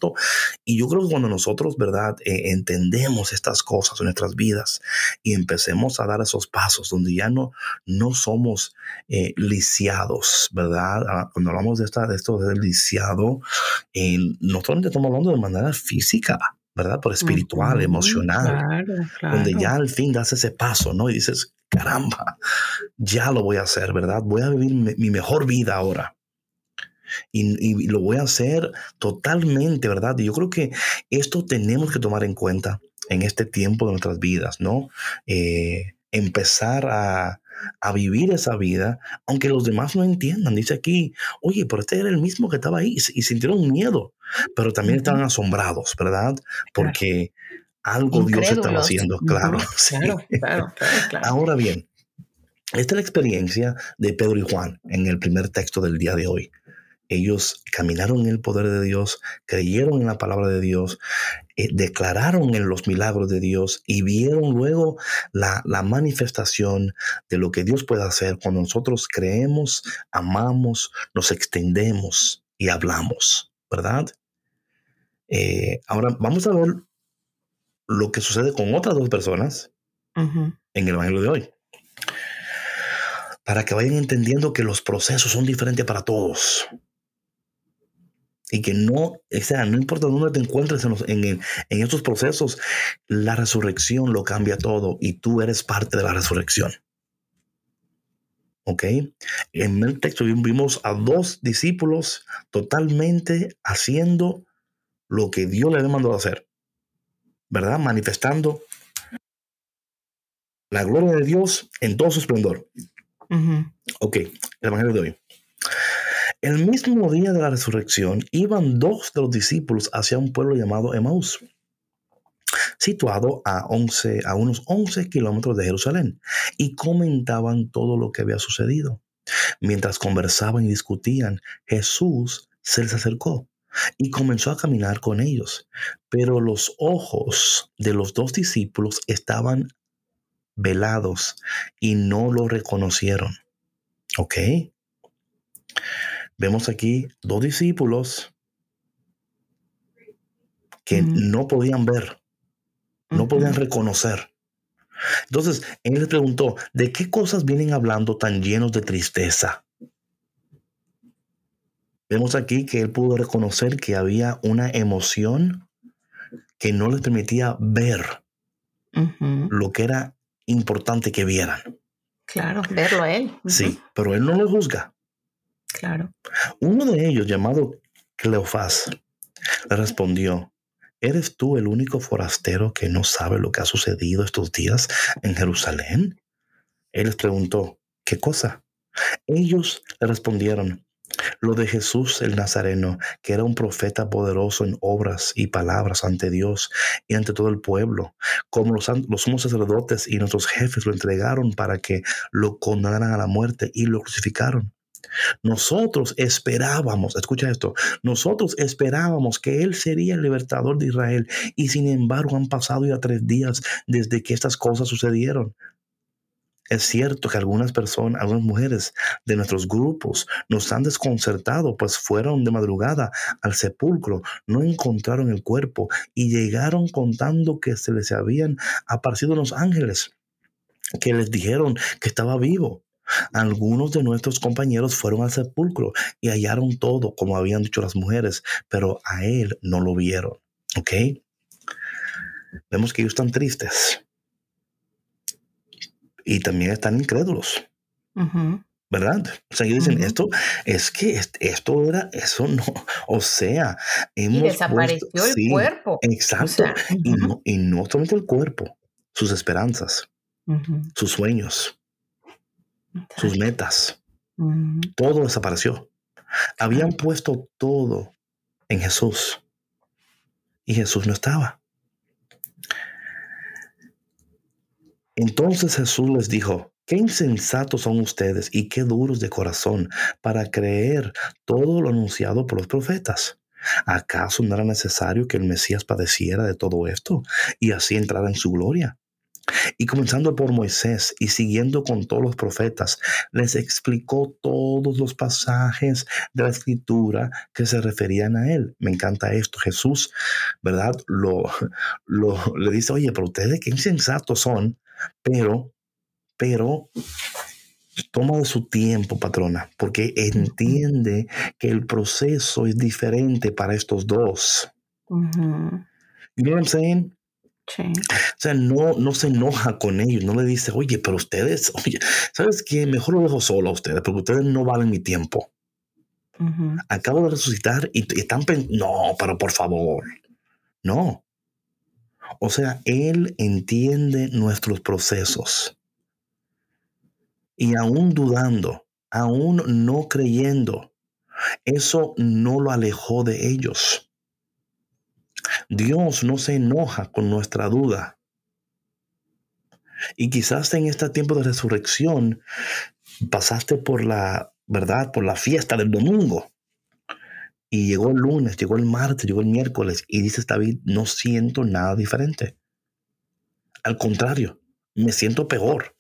Y yo creo que cuando nosotros, ¿verdad? Eh, entendemos estas cosas en nuestras vidas y empecemos a dar esos pasos donde ya no, no somos eh, lisiados, ¿verdad? Ah, cuando hablamos de, esta, de esto de lisiado, eh, no solamente estamos hablando de manera física, ¿verdad? Pero espiritual, emocional, donde ya al fin das ese paso, ¿no? Y dices, caramba, ya lo voy a hacer, ¿verdad? Voy a vivir mi, mejor vida ahora. Y, lo voy a hacer totalmente, ¿verdad? Y yo creo que esto tenemos que tomar en cuenta en este tiempo de nuestras vidas, ¿no? Eh, empezar a, a vivir esa vida, aunque los demás no entiendan. Dice aquí, oye, pero este era el mismo que estaba ahí y, sintieron miedo, pero también estaban asombrados, ¿verdad? Porque algo Dios estaba haciendo, [laughs] claro. claro, claro Ahora bien, esta es la experiencia de Pedro y Juan en el primer texto del día de hoy. Ellos caminaron en el poder de Dios, creyeron en la palabra de Dios, eh, declararon en los milagros de Dios y vieron luego la, la, manifestación de lo que Dios puede hacer cuando nosotros creemos, amamos, nos extendemos y hablamos, ¿verdad? Eh, ahora vamos a ver lo que sucede con otras dos personas en el Evangelio de hoy. Para que vayan entendiendo que los procesos son diferentes para todos. Y que no, o sea, no importa dónde te encuentres en, en, en estos procesos, la resurrección lo cambia todo y tú eres parte de la resurrección. ¿Ok? En el texto vimos a dos discípulos totalmente haciendo lo que Dios le mandó a hacer. ¿Verdad? Manifestando la gloria de Dios en todo su esplendor. Ok, el Evangelio de hoy. El mismo día de la resurrección iban dos de los discípulos hacia un pueblo llamado Emaús, situado a, 11, a unos 11 kilómetros de Jerusalén, y comentaban todo lo que había sucedido. Mientras conversaban y discutían, Jesús se les acercó y comenzó a caminar con ellos. Pero los ojos de los dos discípulos estaban velados y no lo reconocieron. ¿Ok? Vemos aquí dos discípulos que no podían ver, no podían reconocer. Entonces, él les preguntó, ¿de qué cosas vienen hablando tan llenos de tristeza? Vemos aquí que él pudo reconocer que había una emoción que no les permitía ver lo que era importante que vieran. Claro, verlo a él. Sí, pero él no lo juzga. Claro. Uno de ellos, llamado Cleofás, le respondió, ¿eres tú el único forastero que no sabe lo que ha sucedido estos días en Jerusalén? Él les preguntó, ¿qué cosa? Ellos le respondieron, lo de Jesús el Nazareno, que era un profeta poderoso en obras y palabras ante Dios y ante todo el pueblo, como los, los sumos sacerdotes y nuestros jefes lo entregaron para que lo condenaran a la muerte y lo crucificaron. Nosotros esperábamos, escucha esto, nosotros esperábamos que Él sería el libertador de Israel y sin embargo han pasado ya tres días desde que estas cosas sucedieron. Es cierto que algunas personas, algunas mujeres de nuestros grupos nos han desconcertado, pues fueron de madrugada al sepulcro, no encontraron el cuerpo y llegaron contando que se les habían aparecido los ángeles, que les dijeron que estaba vivo. Algunos de nuestros compañeros fueron al sepulcro y hallaron todo como habían dicho las mujeres, pero a él no lo vieron. ¿Ok? Vemos que ellos están tristes y también están incrédulos. ¿Verdad? O sea, ellos dicen, esto es que esto era, eso no, [laughs] o sea, hemos y desapareció el cuerpo. Exacto. y, no, y no solamente el cuerpo, sus esperanzas, sus sueños, sus metas, todo desapareció. Habían puesto todo en Jesús y Jesús no estaba. Entonces Jesús les dijo, Qué insensatos son ustedes y qué duros de corazón para creer todo lo anunciado por los profetas. ¿Acaso no era necesario que el Mesías padeciera de todo esto y así entrara en su gloria? Y comenzando por Moisés y siguiendo con todos los profetas, les explicó todos los pasajes de la escritura que se referían a él. Me encanta esto. Jesús, ¿verdad? Lo, lo le dice, oye, pero ustedes qué insensatos son pero, pero toma de su tiempo, patrona, porque entiende que el proceso es diferente para estos dos. You know what I'm saying? Sí. O sea, no, no se enoja con ellos, no le dice, oye, pero ustedes, [laughs] oye, ¿sabes qué? Mejor lo dejo solo a ustedes, porque ustedes no valen mi tiempo. Acabo de resucitar y, y están pensando, no, pero por favor, no. O sea, Él entiende nuestros procesos. Y aún dudando, aún no creyendo, eso no lo alejó de ellos. Dios no se enoja con nuestra duda. Y quizás en este tiempo de resurrección pasaste por la, ¿verdad? Por la fiesta del domingo. Y llegó el lunes, llegó el martes, llegó el miércoles y dices, David, no siento nada diferente. Al contrario, me siento peor.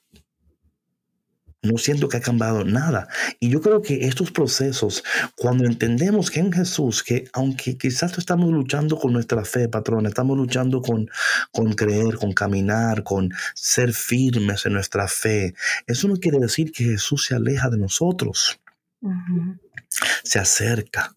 No siento que ha cambiado nada. Y yo creo que estos procesos, cuando entendemos que en Jesús, que aunque quizás estamos luchando con nuestra fe, patrón, estamos luchando con, con creer, con caminar, con ser firmes en nuestra fe, eso no quiere decir que Jesús se aleja de nosotros. Se acerca.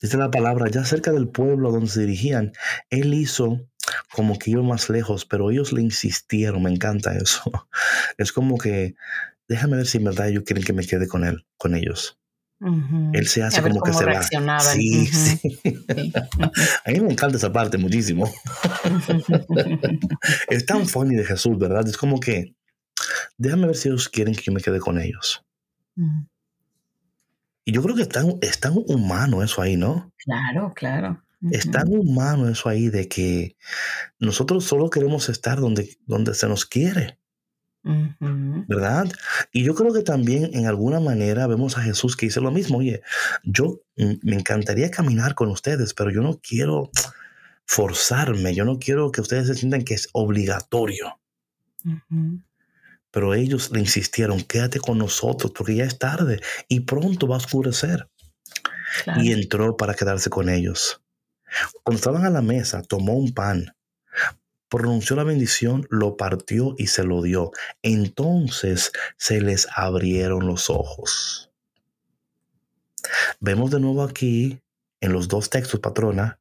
Dice la palabra, ya cerca del pueblo donde se dirigían, Él hizo como que iba más lejos, pero ellos le insistieron, me encanta eso. [laughs] Es como que, déjame ver si en verdad ellos quieren que me quede con él, con ellos. Él se hace como que se va. Sí, sí. [laughs] A mí me encanta esa parte muchísimo. [laughs] es tan funny de Jesús, ¿verdad? Es como que, déjame ver si ellos quieren que yo me quede con ellos. Y yo creo que es tan, es tan humano eso ahí, ¿no? Claro, claro. Es tan humano eso ahí de que nosotros solo queremos estar donde, donde se nos quiere. ¿Verdad? Y yo creo que también en alguna manera vemos a Jesús que dice lo mismo, oye, yo me encantaría caminar con ustedes, pero yo no quiero forzarme, yo no quiero que ustedes se sientan que es obligatorio. Pero ellos le insistieron, quédate con nosotros porque ya es tarde y pronto va a oscurecer. Y entró para quedarse con ellos. Cuando estaban a la mesa, tomó un pan, pronunció la bendición, lo partió y se lo dio. Entonces se les abrieron los ojos. Vemos de nuevo aquí, en los dos textos, patrona,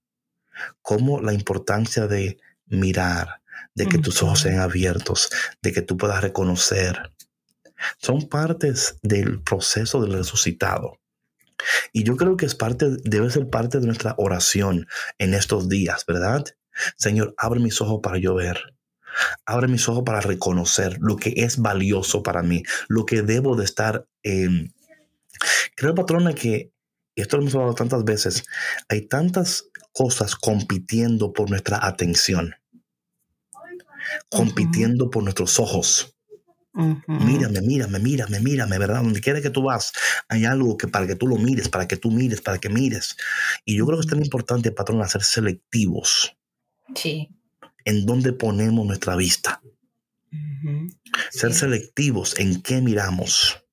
cómo la importancia de mirar, de que tus ojos sean abiertos, de que tú puedas reconocer, son partes del proceso del resucitado. Y yo creo que es parte, debe ser parte de nuestra oración en estos días, ¿verdad? Señor, abre mis ojos para yo ver. Abre mis ojos para reconocer lo que es valioso para mí, lo que debo de estar. en. creo, patrona, que, esto lo hemos hablado tantas veces, hay tantas cosas compitiendo por nuestra atención, compitiendo por nuestros ojos. Mírame, mírame, mírame, mírame, ¿verdad? Donde quiera que tú vas, hay algo que para que tú lo mires, para que tú mires, para que mires. Y yo creo que es tan importante, patrón, ser selectivos. Sí. En dónde ponemos nuestra vista. Ser selectivos en qué miramos.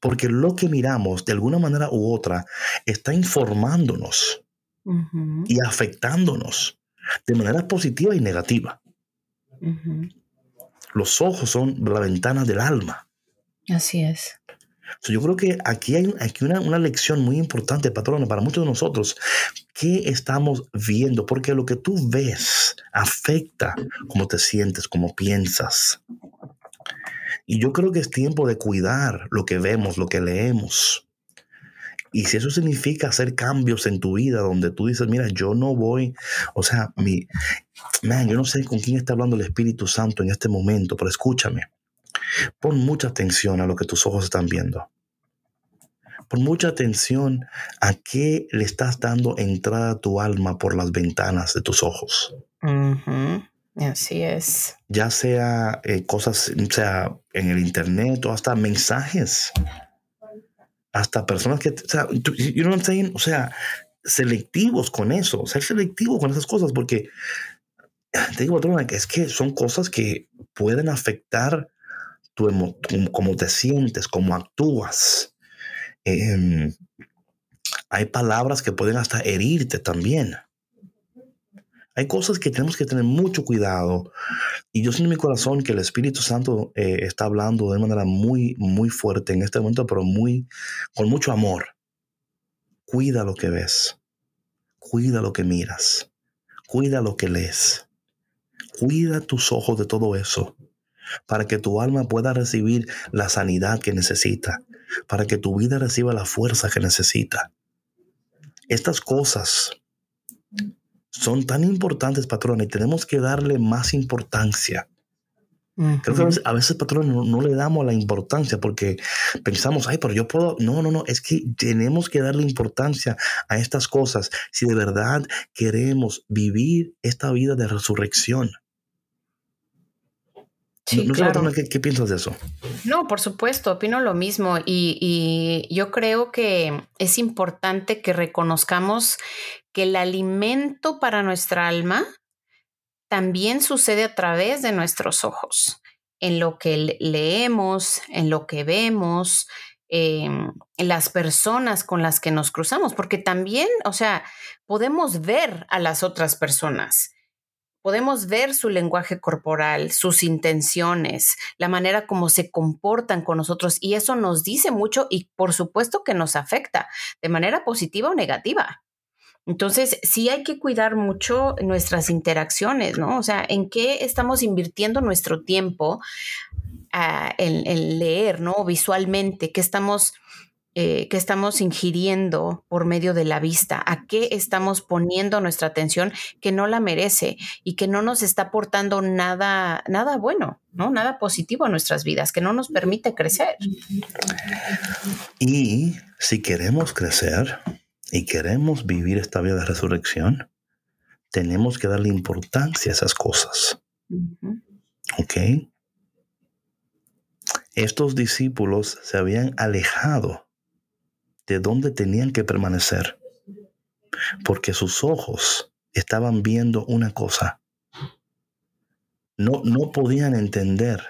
Porque lo que miramos, de alguna manera u otra, está informándonos y afectándonos de manera positiva y negativa. Los ojos son la ventana del alma. Así es. yo creo que aquí hay, aquí una, una, lección muy importante, patrona, para muchos de nosotros. ¿Qué estamos viendo? Porque lo que tú ves afecta cómo te sientes, cómo piensas. Y yo creo que es tiempo de cuidar lo que vemos, lo que leemos. Y si eso significa hacer cambios en tu vida donde tú dices, mira, yo no voy, o sea, mi, man, yo no sé con quién está hablando el Espíritu Santo en este momento, pero escúchame. Pon mucha atención a lo que tus ojos están viendo. Pon mucha atención a qué le estás dando entrada a tu alma por las ventanas de tus ojos. Así es. Ya sea eh, cosas, sea en el internet o hasta mensajes hasta personas que, o sea, you know what o sea, selectivos con eso, ser selectivo con esas cosas, porque te digo, es que son cosas que pueden afectar tu cómo te sientes, cómo actúas. Em, hay palabras que pueden hasta herirte también. Hay cosas que tenemos que tener mucho cuidado. Y yo siento en mi corazón que el Espíritu Santo eh, está hablando de manera muy, muy fuerte en este momento, pero muy, con mucho amor. Cuida lo que ves. Cuida lo que miras. Cuida lo que lees. Cuida tus ojos de todo eso para que tu alma pueda recibir la sanidad que necesita, para que tu vida reciba la fuerza que necesita. Estas cosas son tan importantes, patrón, y tenemos que darle más importancia. Creo que a veces, patrón, no, le damos la importancia porque pensamos, ay, pero yo puedo. No, no, no, es que tenemos que darle importancia a estas cosas si de verdad queremos vivir esta vida de resurrección. Sí, claro. ¿qué, piensas de eso? No, por supuesto, opino lo mismo y, y, yo creo que es importante que reconozcamos que el alimento para nuestra alma también sucede a través de nuestros ojos. en lo que leemos, en lo que vemos, en las personas con las que nos cruzamos, porque también, o sea, podemos ver a las otras personas podemos ver su lenguaje corporal, sus intenciones, la manera como se comportan con nosotros y eso nos dice mucho y por supuesto que nos afecta de manera positiva o negativa. Entonces, sí hay que cuidar mucho nuestras interacciones, ¿no? O sea, en qué estamos invirtiendo nuestro tiempo ah, en, leer, ¿no? Visualmente, qué estamos eh, que estamos ingiriendo por medio de la vista, a qué estamos poniendo nuestra atención que no la merece y que no nos está aportando nada, nada bueno, ¿no? Nada positivo a nuestras vidas, que no nos permite crecer. Y si queremos crecer y queremos vivir esta vida de resurrección, tenemos que darle importancia a esas cosas. ¿Ok? Estos discípulos se habían alejado de dónde tenían que permanecer, porque sus ojos estaban viendo una cosa. No, no podían entender.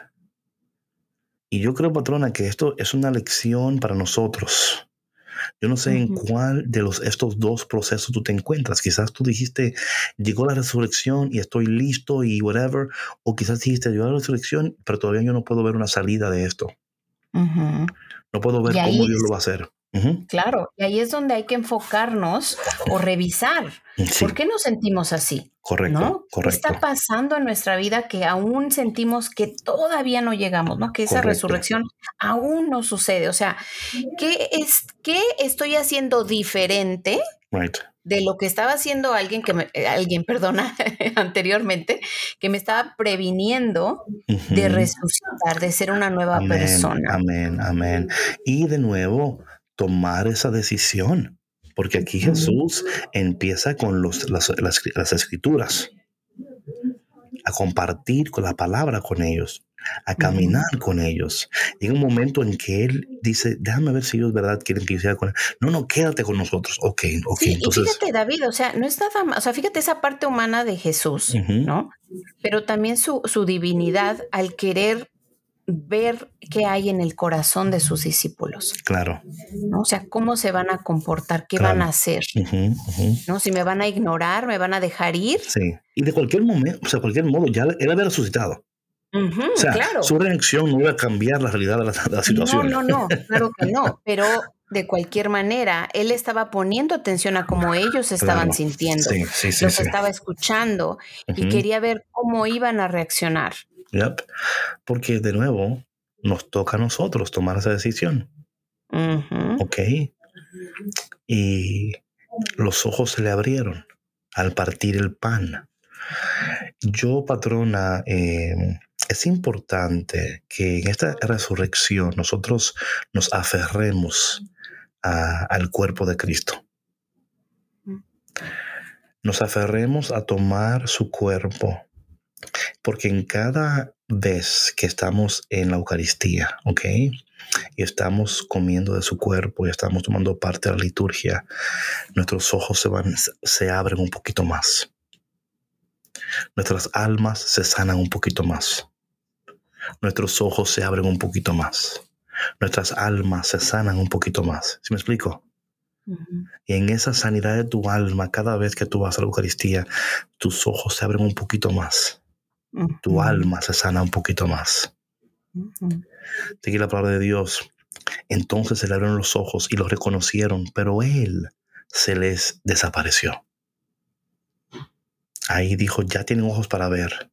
Y yo creo, patrona, que esto es una lección para nosotros. Yo no sé en cuál de los, estos dos procesos tú te encuentras. Quizás tú dijiste, llegó la resurrección y estoy listo y whatever. O quizás dijiste, llegó la resurrección, pero todavía yo no puedo ver una salida de esto. No puedo ver cómo Dios lo va a hacer. Claro, y ahí es donde hay que enfocarnos o revisar. ¿Por qué nos sentimos así? Correcto, ¿Qué está pasando en nuestra vida que aún sentimos que todavía no llegamos, ¿no? Que esa resurrección aún no sucede. O sea, ¿qué, es, qué estoy haciendo diferente? de lo que estaba haciendo alguien que me, eh, alguien, perdona, [laughs] anteriormente, que me estaba previniendo de resucitar, de ser una nueva persona. Amén, amén. Y de nuevo, tomar esa decisión, porque aquí Jesús empieza con los, las, las, escrituras, a compartir con la palabra con ellos, a caminar con ellos. Llega un momento en que él dice, déjame ver si ellos verdad quieren que yo sea con él. No, no, quédate con nosotros. Ok, ok. entonces... Y fíjate, David, o sea, no está o sea, fíjate esa parte humana de Jesús, ¿no? Pero también su, su divinidad al querer ver qué hay en el corazón de sus discípulos. Claro. ¿no? O sea, cómo se van a comportar, qué van a hacer. ¿No? Si me van a ignorar, me van a dejar ir. Sí. Y de cualquier momento, o sea, cualquier modo, ya él había resucitado. o sea, su reacción no iba a cambiar la realidad de la, situación. No, no, no, claro que no. [laughs] Pero de cualquier manera, él estaba poniendo atención a cómo ellos estaban sintiendo. Sí, sí, sí, Los estaba escuchando y quería ver cómo iban a reaccionar. Yep. Porque de nuevo, nos toca a nosotros tomar esa decisión. Ok. Y los ojos se le abrieron al partir el pan. Yo, patrona, em, es importante que en esta resurrección nosotros nos aferremos al cuerpo de Cristo. Mm. Nos aferremos a tomar su cuerpo porque en cada vez que estamos en la Eucaristía, ¿ok? Y estamos comiendo de su cuerpo y estamos tomando parte de la liturgia, nuestros ojos se, van, se abren un poquito más. Nuestras almas se sanan un poquito más. Nuestros ojos se abren un poquito más. Nuestras almas se sanan un poquito más. ¿Sí me explico? Y en esa sanidad de tu alma, cada vez que tú vas a la Eucaristía, tus ojos se abren un poquito más tu alma se sana un poquito más. Sigue la palabra de Dios. Entonces se le abrieron los ojos y los reconocieron, pero él se les desapareció. Ahí dijo, ya tienen ojos para ver.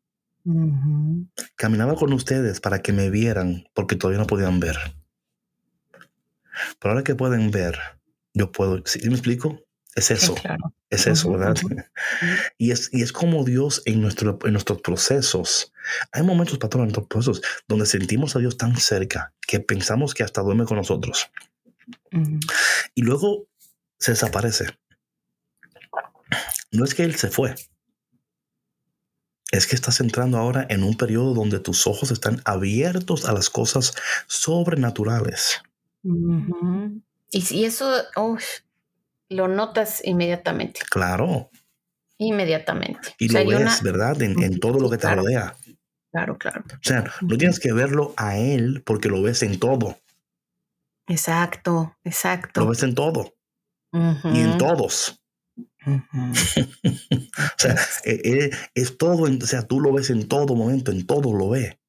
Caminaba con ustedes para que me vieran, porque todavía no podían ver. Pero ahora que pueden ver, yo puedo, ¿sí me explico? Es eso. Es eso, ¿verdad? [laughs] y, es, y es como Dios en, nuestro, en nuestros procesos. Hay momentos, patrón, en nuestros procesos donde sentimos a Dios tan cerca que pensamos que hasta duerme con nosotros. Y luego se desaparece. No es que Él se fue. Es que estás entrando ahora en un periodo donde tus ojos están abiertos a las cosas sobrenaturales. Y si eso, lo notas inmediatamente. Claro. Inmediatamente. Y lo ves, ¿verdad? En, todo lo que te rodea. Claro, claro. O sea, no tienes que verlo a él porque lo ves en todo. Exacto, exacto. Lo ves en todo. Y en todos. [laughs] o sea, e, e, es, todo, o sea, tú lo ves en todo momento, en todo lo ve.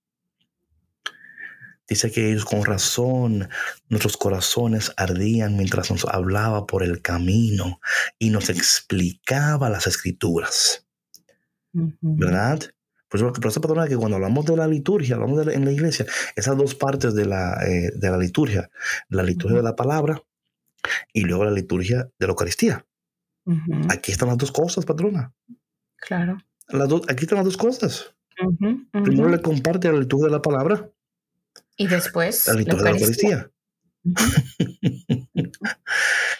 Dice que ellos con razón, nuestros corazones ardían mientras nos hablaba por el camino y nos explicaba las escrituras. ¿Verdad? Por eso, por eso que cuando hablamos de la liturgia, hablamos de en la iglesia, esas dos partes de la, eh, de la liturgia, la liturgia de la palabra y luego la liturgia de la Eucaristía. Aquí están las dos cosas, patrona. Claro. Las dos, aquí están las dos cosas. Primero le comparte la liturgia de la palabra. Y después la de la Eucaristía.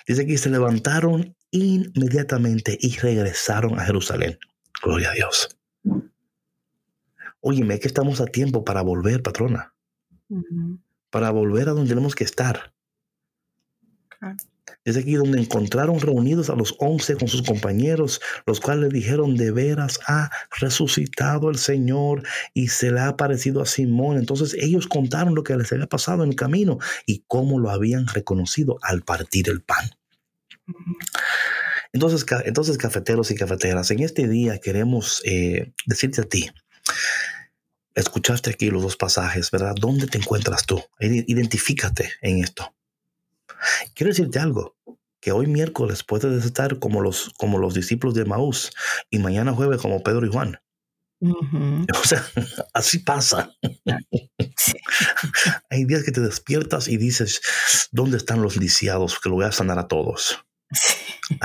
Dice que se levantaron inmediatamente y regresaron a Jerusalén. Gloria a Dios. Óyeme, que estamos a tiempo para volver, patrona. Para volver a donde tenemos que estar. Es aquí donde encontraron reunidos a los once con sus compañeros, los cuales dijeron, de veras ha resucitado el Señor y se le ha aparecido a Simón. Entonces ellos contaron lo que les había pasado en el camino y cómo lo habían reconocido al partir el pan. Entonces, entonces cafeteros y cafeteras, en este día queremos eh, decirte a ti, escuchaste aquí los dos pasajes, ¿verdad? ¿Dónde te encuentras tú? Identifícate en esto. Quiero decirte algo, que hoy miércoles puedes estar como los, como los discípulos de Maús y mañana jueves como Pedro y Juan. [laughs] O sea, así pasa. [laughs] Hay días que te despiertas y dices, ¿dónde están los lisiados? Que lo voy a sanar a todos. Hay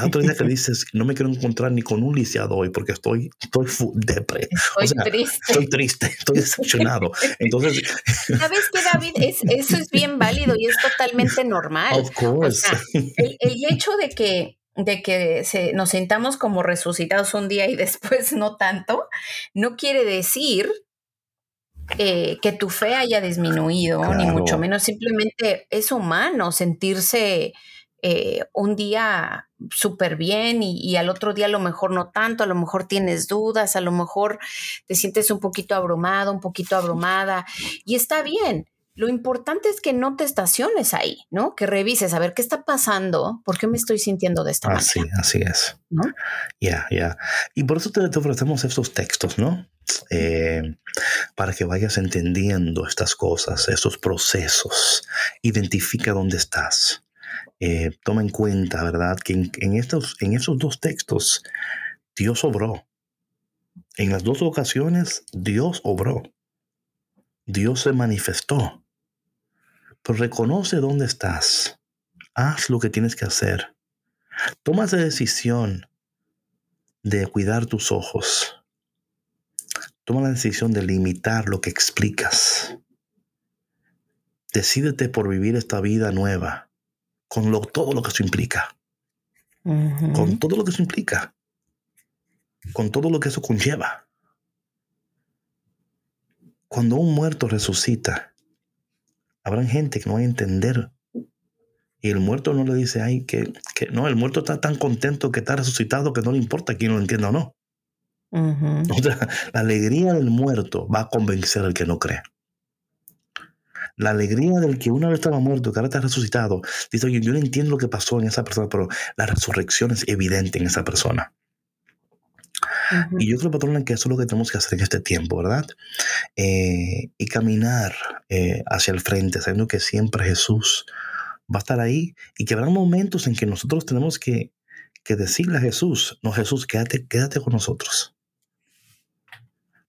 otro día que dices, no me quiero encontrar ni con un lisiado hoy porque estoy, estoy depre. Estoy triste. Estoy triste, estoy decepcionado. Entonces. [laughs] ¿Sabes qué, David? eso es bien válido y es totalmente [laughs] normal. Of course. el, hecho de que de que nos sentamos como resucitados un día y [laughs] después no tanto, no quiere decir eh, que tu fe haya disminuido, ni mucho menos, simplemente es humano sentirse eh, un día súper bien y, al otro día a lo mejor no tanto, a lo mejor tienes dudas, a lo mejor te sientes un poquito abrumado, un poquito abrumada y está bien. Lo importante es que no te estaciones ahí, ¿no? Que revises a ver qué está pasando, por qué me estoy sintiendo de esta así, manera. Así es. ¿No? Ya, ya. Y por eso te, ofrecemos estos textos, ¿no? Eh, para que vayas entendiendo estas cosas, estos procesos. Identifica dónde estás. Eh, toma en cuenta, ¿verdad? Que en, estos, en esos dos textos Dios obró. En las dos ocasiones Dios obró. Dios se manifestó. Pero reconoce dónde estás. Haz lo que tienes que hacer. Toma esa decisión de cuidar tus ojos. Toma la decisión de limitar lo que explicas. Decídete por vivir esta vida nueva con lo, todo lo que eso implica. Con todo lo que eso implica. Con todo lo que eso conlleva. Cuando un muerto resucita, habrá gente que no va a entender. Y el muerto no le dice, ay, que, que no, el muerto está tan contento que está resucitado que no le importa quién lo entienda o no. la alegría del muerto va a convencer al que no cree la alegría del que una vez estaba muerto, que ahora está resucitado. Dice, oye, yo no entiendo lo que pasó en esa persona, pero la resurrección es evidente en esa persona. Y yo creo, patrona, que eso es lo que tenemos que hacer en este tiempo, ¿verdad? Eh, y caminar eh, hacia el frente, sabiendo que siempre Jesús va a estar ahí y que habrá momentos en que nosotros tenemos que, que decirle a Jesús, no Jesús, quédate, quédate con nosotros.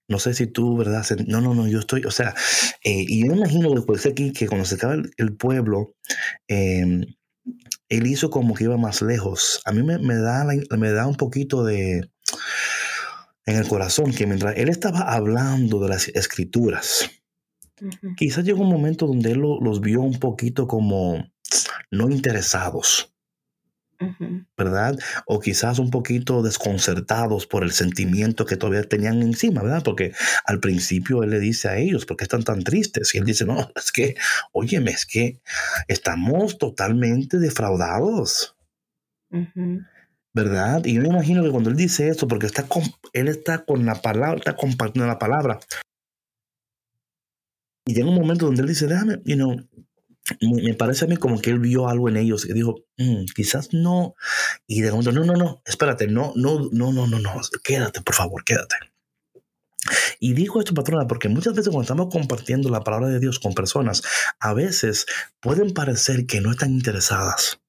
No sé si tú, ¿verdad? No, no, no, yo estoy, o sea, eh, y yo imagino después de aquí que cuando se acaba el, pueblo, em, él hizo como que iba más lejos. A mí me, da, me da un poquito de, en el corazón, que mientras él estaba hablando de las escrituras, quizás llegó un momento donde él los vio un poquito como no interesados. ¿Verdad? O quizás un poquito desconcertados por el sentimiento que todavía tenían encima, ¿verdad? Porque al principio él le dice a ellos, ¿por qué están tan tristes? Y él dice, no, [laughs] es que, óyeme, es que estamos totalmente defraudados. ¿Verdad? Y yo me imagino que cuando él dice eso, porque está con, él está con la palabra, está compartiendo la palabra, Y llega un momento donde él dice, déjame, you know, me, parece a mí como que él vio algo en ellos y dijo, mm, quizás no. Y de momento, no, no, no, espérate, no, no, no, no, no, no, quédate, por favor, quédate. Y dijo esto, patrona, porque muchas veces cuando estamos compartiendo la palabra de Dios con personas, a veces pueden parecer que no están interesadas.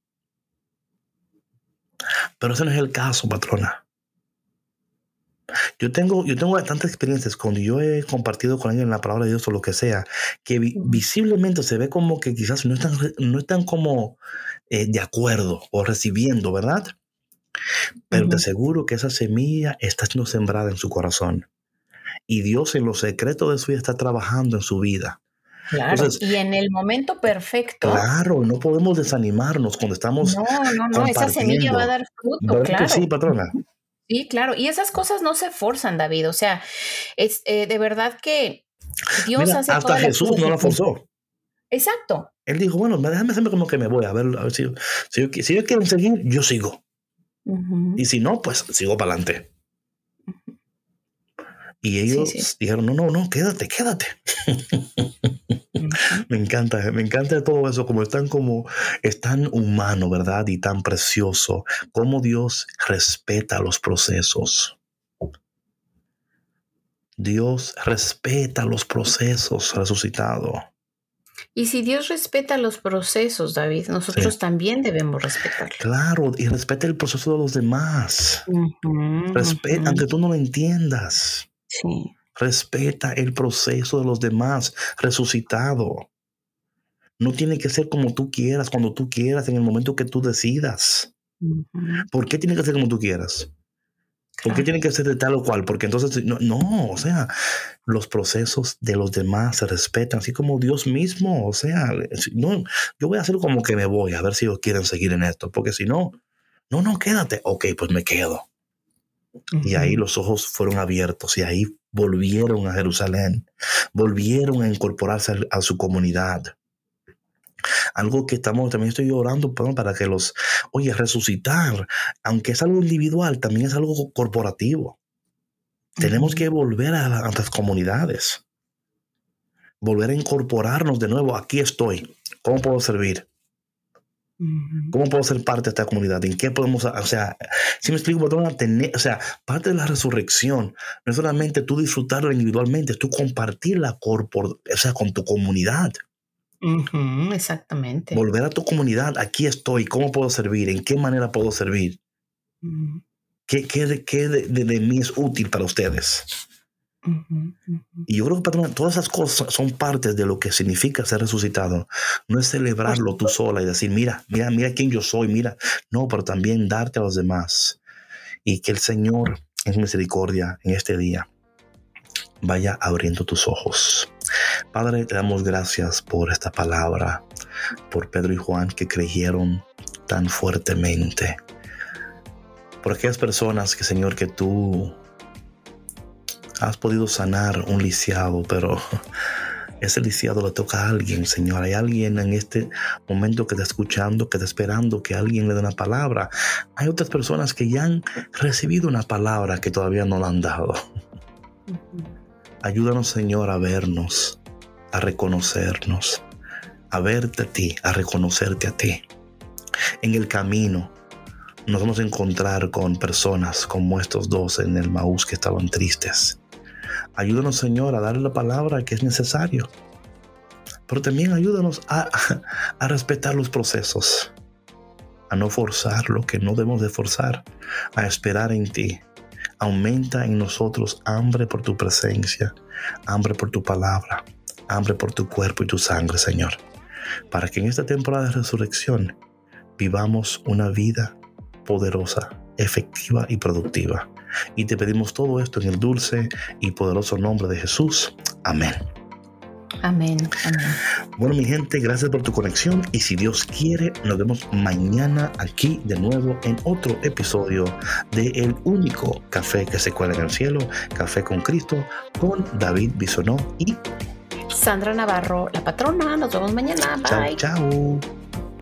Pero ese no es el caso, patrona. Yo tengo, yo tengo bastantes experiencias cuando yo he compartido con alguien la palabra de Dios o lo que sea, que visiblemente se ve como que quizás no están, no están como eh, de acuerdo o recibiendo, ¿verdad? Pero te aseguro que esa semilla está siendo sembrada en su corazón. Y Dios en los secretos de su vida está trabajando en su vida. Claro, y en el momento perfecto. Claro, no podemos desanimarnos cuando estamos. No, no, no, esa semilla va a dar fruto. claro. sí, patrona? Sí, claro. Y esas cosas no se forzan, David. O sea, es eh, de verdad que Dios hace Hasta Jesús no la forzó. Exacto. Él dijo, bueno, déjame hacerme como que me voy, a ver, a ver si, si, yo, si quiero seguir, yo sigo. Y si no, pues sigo para adelante. Y ellos dijeron, no, no, no, quédate, quédate. me encanta, me encanta todo eso, como están como, es tan humano, ¿verdad? Y tan precioso, cómo Dios respeta los procesos. Dios respeta los procesos resucitado. Y si Dios respeta los procesos, David, nosotros también debemos respetar. Claro, y respeta el proceso de los demás. respeta, aunque tú no lo entiendas. Sí. Respeta el proceso de los demás, resucitado. No tiene que ser como tú quieras, cuando tú quieras, en el momento que tú decidas. ¿Por qué tiene que ser como tú quieras? ¿Por qué tiene que ser de tal o cual? Porque entonces, no, no, o sea, los procesos de los demás se respetan, así como Dios mismo, o sea, no, yo voy a hacer como que me voy, a ver si ellos quieren seguir en esto, porque si no, no, no, quédate, ok, pues me quedo. Y ahí los ojos fueron abiertos y ahí volvieron a Jerusalén, volvieron a incorporarse a, su comunidad. Algo que estamos, también estoy orando para que los, oye, resucitar, aunque es algo individual, también es algo corporativo. Tenemos que volver a, a las comunidades, volver a incorporarnos de nuevo. Aquí estoy. ¿Cómo puedo servir? ¿Cómo puedo ser parte de esta comunidad? ¿En qué podemos, o sea, si me explico, tener, o sea, parte de la resurrección no es solamente tú disfrutarlo individualmente, es tú compartirla o sea, con tu comunidad. exactamente. Volver a tu comunidad, aquí estoy, ¿cómo puedo servir? ¿En qué manera puedo servir? ¿Qué, qué, de, de, mí es útil para ustedes? Y yo creo que, todas esas cosas son partes de lo que significa ser resucitado. No es celebrarlo tú sola y decir, mira, mira, mira quién yo soy, mira. No, pero también darte a los demás. Y que el Señor, en misericordia, en este día, vaya abriendo tus ojos. Padre, te damos gracias por esta palabra, por Pedro y Juan que creyeron tan fuertemente. Por aquellas personas que, Señor, que tú has podido sanar un lisiado, pero [laughs] ese lisiado le toca a alguien, Señor. Hay alguien en este momento que está escuchando, que está esperando que alguien le dé una palabra. Hay otras personas que ya han recibido una palabra que todavía no la han dado. Ayúdanos, Señor, a vernos, a reconocernos, a verte a ti, a reconocerte a ti. En el camino nos vamos a encontrar con personas como estos dos en el Maús que estaban tristes Ayúdanos, Señor, a darle la palabra que es necesario. Pero también ayúdanos [laughs] a, respetar los procesos, a no forzar lo que no debemos de forzar, a esperar en ti. Aumenta en nosotros hambre por tu presencia, hambre por tu palabra, hambre por tu cuerpo y tu sangre, Señor. Para que en esta temporada de resurrección vivamos una vida poderosa, efectiva y productiva. Y te pedimos todo esto en el dulce y poderoso nombre de Jesús. Amén. Amén, Bueno, mi gente, gracias por tu conexión y si Dios quiere, nos vemos mañana aquí de nuevo en otro episodio de El único café que se cuela en el cielo, Café con Cristo, con David Bisonó y Sandra Navarro, la patrona. Nos vemos mañana. Bye. Chao, chao.